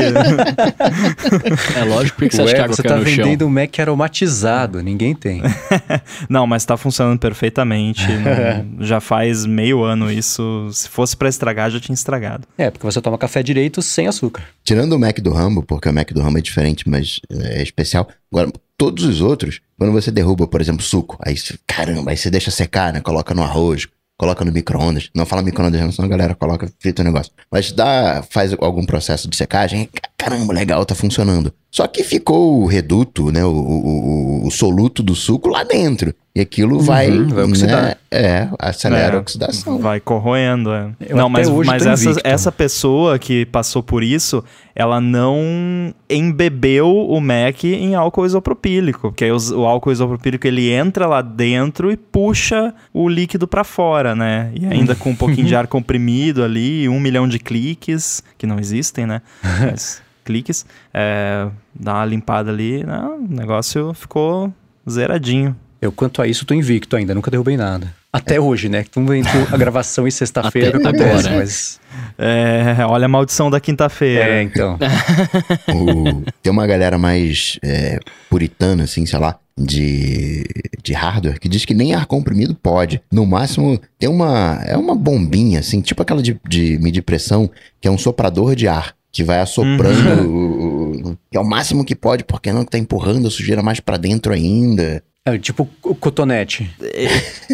É lógico, por que você acha que a Ué, água você tá no chão? vendendo um Mac aromatizado, ninguém tem. [LAUGHS] não, mas tá funcionando perfeitamente. [LAUGHS] não- já faz meio ano isso. Se fosse pra estragar, já tinha estragado. É, porque você toma café direito sem açúcar. Tirando o Mac do Rambo, porque o Mac do Rambo é diferente, mas é especial. Agora, todos os outros, quando você derruba, por exemplo, suco, aí você, caramba, aí você deixa secar, né? Coloca no arroz, coloca no micro-ondas. Não fala micro-ondas, não, senão a galera coloca frito o negócio. Mas dá, faz algum processo de secagem, caramba, legal, tá funcionando. Só que ficou o reduto, né? O, o, o- soluto do suco lá dentro. E aquilo vai, vai oxidar. né, É, acelera É, a oxidação. Vai corroendo, é. Eu não, mas, mas essa, essa pessoa que passou por isso, ela não embebeu o Mac em álcool isopropílico, porque aí os- o álcool isopropílico ele entra lá dentro e puxa o líquido pra fora, né? E ainda com um pouquinho de [LAUGHS] ar comprimido ali, um milhão de cliques, que não existem, né? [LAUGHS] Mas cliques, é, dá uma limpada ali, não, o negócio ficou zeradinho. Eu, quanto a isso, tô invicto ainda, nunca derrubei nada. Até hoje, né? Vamos ver entre a gravação e sexta-feira [LAUGHS] acontece, agora. mas... É, olha a maldição da quinta-feira. É, então. [LAUGHS] O- tem uma galera mais é, puritana, assim, sei lá, de, de hardware, que diz que nem ar comprimido pode. No máximo, tem uma. É uma bombinha, assim, tipo aquela de, de medir pressão, que é um soprador de ar. Que vai assoprando, o- o- que é o máximo que pode, porque não que tá empurrando a sujeira mais pra dentro ainda. É tipo o cotonete.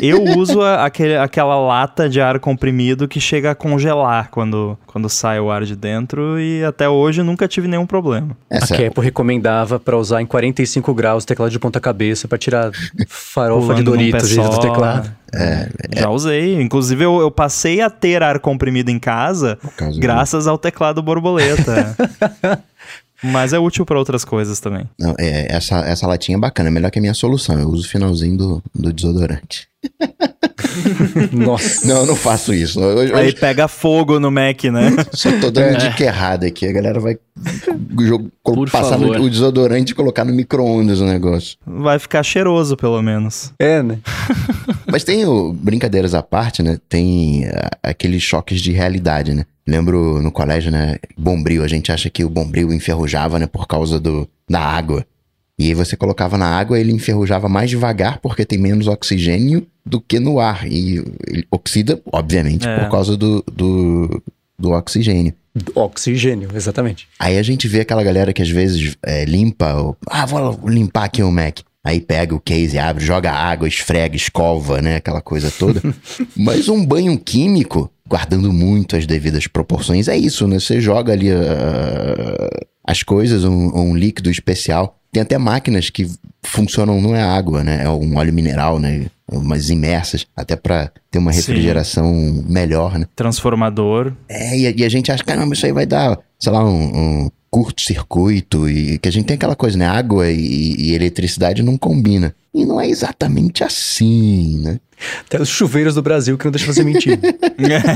Eu uso a- aquele, aquela lata de ar comprimido que chega a congelar quando, quando sai o ar de dentro e até hoje nunca tive nenhum problema. Essa, A Kepo recomendava pra usar em 45 graus o teclado de ponta cabeça pra tirar farofa de Pulando Doritos só. do teclado. Já usei. Inclusive, eu, eu passei a ter ar comprimido em casa graças ao teclado borboleta. [LAUGHS] Mas é útil para outras coisas também. Não, é, essa, essa latinha é bacana, é melhor que a minha solução. Eu uso o finalzinho do, do desodorante. [LAUGHS] Nossa. Não, eu não faço isso. Hoje, Aí hoje pega fogo no Mac, né? [LAUGHS] só tô dando dica errada aqui. A galera vai Por passar no- favor. o desodorante e colocar no micro-ondas o negócio. Vai ficar cheiroso, pelo menos. É, né? Mas tem o, brincadeiras à parte, né? Tem ah, aqueles choques de realidade, né? Lembro no colégio, né? Bombril, a gente acha que o bombril enferrujava, né? Por causa do, da água. E aí você colocava na água, ele enferrujava mais devagar porque tem menos oxigênio do que no ar. E ele oxida, obviamente, É. por causa do, do, do oxigênio. Oxigênio, exatamente. Aí a gente vê aquela galera que às vezes é, limpa, o- ah, vou limpar aqui o Mac. Aí pega o case, abre, joga água, esfrega, escova, né? Aquela coisa toda. [LAUGHS] Mas um banho químico, guardando muito as devidas proporções, é isso, né? Você joga ali ah, as coisas, um, um líquido especial. Tem até máquinas que funcionam, não é água, né? É um óleo mineral, né? Umas imersas, até pra ter uma Sim. refrigeração melhor, né? Transformador. É, e a, e a gente acha, caramba, isso aí vai dar, sei lá, um, um curto-circuito, e que a gente tem aquela coisa, né? Água e, e eletricidade não combina. E não é exatamente assim, né? Até os chuveiros do Brasil que não deixam você mentir.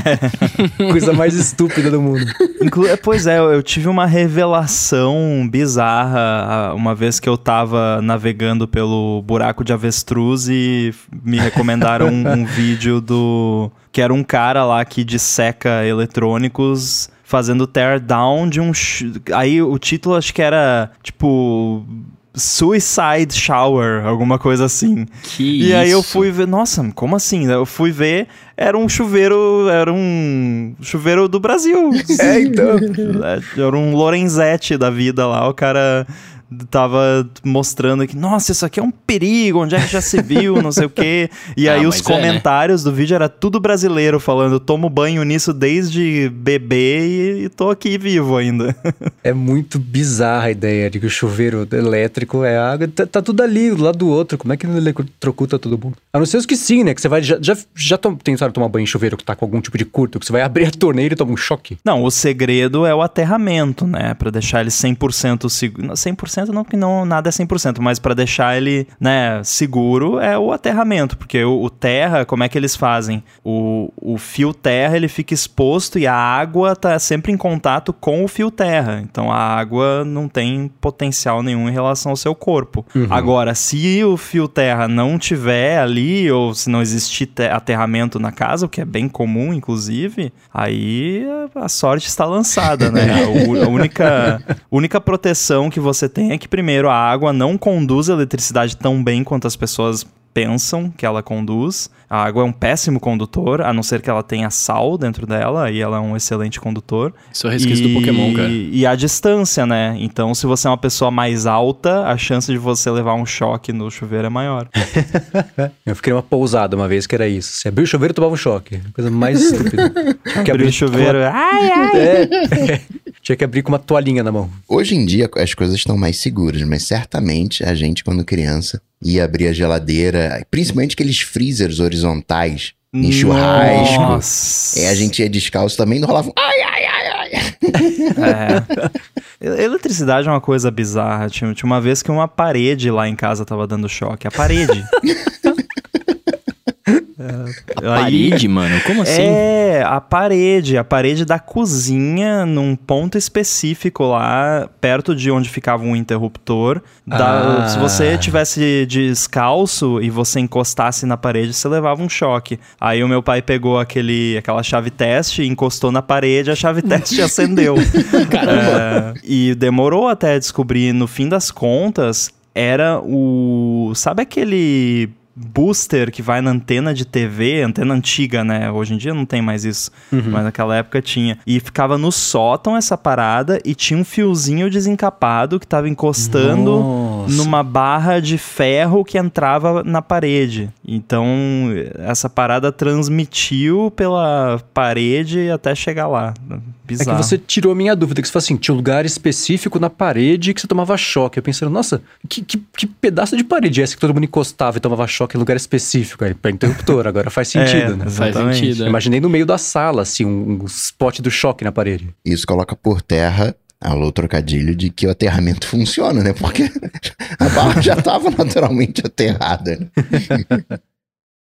[LAUGHS] Coisa mais estúpida do mundo. Inclu é, pois é, eu tive uma revelação bizarra uma vez que eu tava navegando pelo buraco de avestruz e me recomendaram um, um vídeo do. que era um cara lá que disseca eletrônicos fazendo teardown de um. Aí o título acho que era tipo. Suicide Shower, alguma coisa assim. Que E aí eu isso? fui ver, nossa, como assim? Eu fui ver, era um chuveiro, era um chuveiro do Brasil. [LAUGHS] É, então. Era um Lorenzetti da vida lá, o cara tava mostrando que, nossa, isso aqui é um perigo, onde é que já se viu, não sei o quê. [LAUGHS] E Ah, aí os mas é, né? comentários do vídeo era tudo brasileiro falando, tomo banho nisso desde bebê e, e tô aqui vivo ainda. [LAUGHS] É muito bizarra a ideia de que o chuveiro elétrico é água. Tá, tá tudo ali, do lado do outro. Como é que não eletrocuta todo mundo? A não ser os que sim, né? Que você vai. Já, já, já tom, tentaram tomar banho em chuveiro que tá com algum tipo de curto, que você vai abrir a torneira e toma um choque. Não, o segredo é o aterramento, né? Pra deixar ele 100% seguro. 100% não, porque não, nada é 100%, mas pra deixar ele, né, seguro é o aterramento, porque o, o terra, como é que eles fazem? O, o fio terra, ele fica exposto e a água tá sempre em contato com o fio terra. Então a água não tem potencial nenhum em relação ao seu corpo. Agora, se o fio terra não tiver ali ou se não existir te- aterramento na casa, o que é bem comum, inclusive, aí a sorte está lançada, né? [LAUGHS] A única, única proteção que você tem é que, primeiro, a água não conduz a eletricidade tão bem quanto as pessoas pensam que ela conduz. A água é um péssimo condutor, a não ser que ela tenha sal dentro dela, e ela é um excelente condutor. Isso é resquício do Pokémon, cara. E a distância, né? Então, se você é uma pessoa mais alta, a chance de você levar um choque no chuveiro é maior. [LAUGHS] Eu fiquei numa pousada uma vez que era isso. Você abriu o chuveiro e tomava um choque. Coisa mais [LAUGHS] estúpida. Tinha que Abrir o com chuveiro. uma- Ai, [LAUGHS] ai. É. Tinha que abrir com uma toalhinha na mão. Hoje em dia as coisas estão mais seguras, mas certamente a gente, quando criança, ia abrir a geladeira, principalmente aqueles freezers horizontais em churrasco. Nossa. É, a gente ia descalço também não rolava ai, ai, ai, ai. É. Eletricidade é uma coisa bizarra. Tinha, tinha uma vez que uma parede lá em casa tava dando choque. A parede. [LAUGHS] É, A aí- parede, mano? Como [LAUGHS] assim? É, a parede, a parede da cozinha, num ponto específico lá, perto de onde ficava um interruptor. Da- Ah. Se você tivesse descalço e você encostasse na parede, você levava um choque. Aí o meu pai pegou aquele, aquela chave teste, encostou na parede, a chave teste [LAUGHS] acendeu. Caramba. É, e demorou até descobrir, no fim das contas, era o. Sabe aquele booster que vai na antena de TV, antena antiga, né? Hoje em dia não tem mais isso, mas naquela época tinha. E ficava no sótão essa parada e tinha um fiozinho desencapado que tava encostando Nossa. numa barra de ferro que entrava na parede. Então, essa parada transmitiu pela parede até chegar lá. É Bizarro. que você tirou a minha dúvida, que você falou assim, tinha um lugar específico na parede que você tomava choque. Eu pensando, nossa, que, que, que pedaço de parede é esse que todo mundo encostava e tomava choque em lugar específico? Aí, pra interruptor, agora faz [LAUGHS] sentido, É, né? Faz sentido. É. imaginei no meio da sala, assim, um, um spot do choque na parede. Isso coloca por terra alô trocadilho de que o aterramento [LAUGHS] funciona, né? Porque a barra já estava [LAUGHS] naturalmente aterrada. né?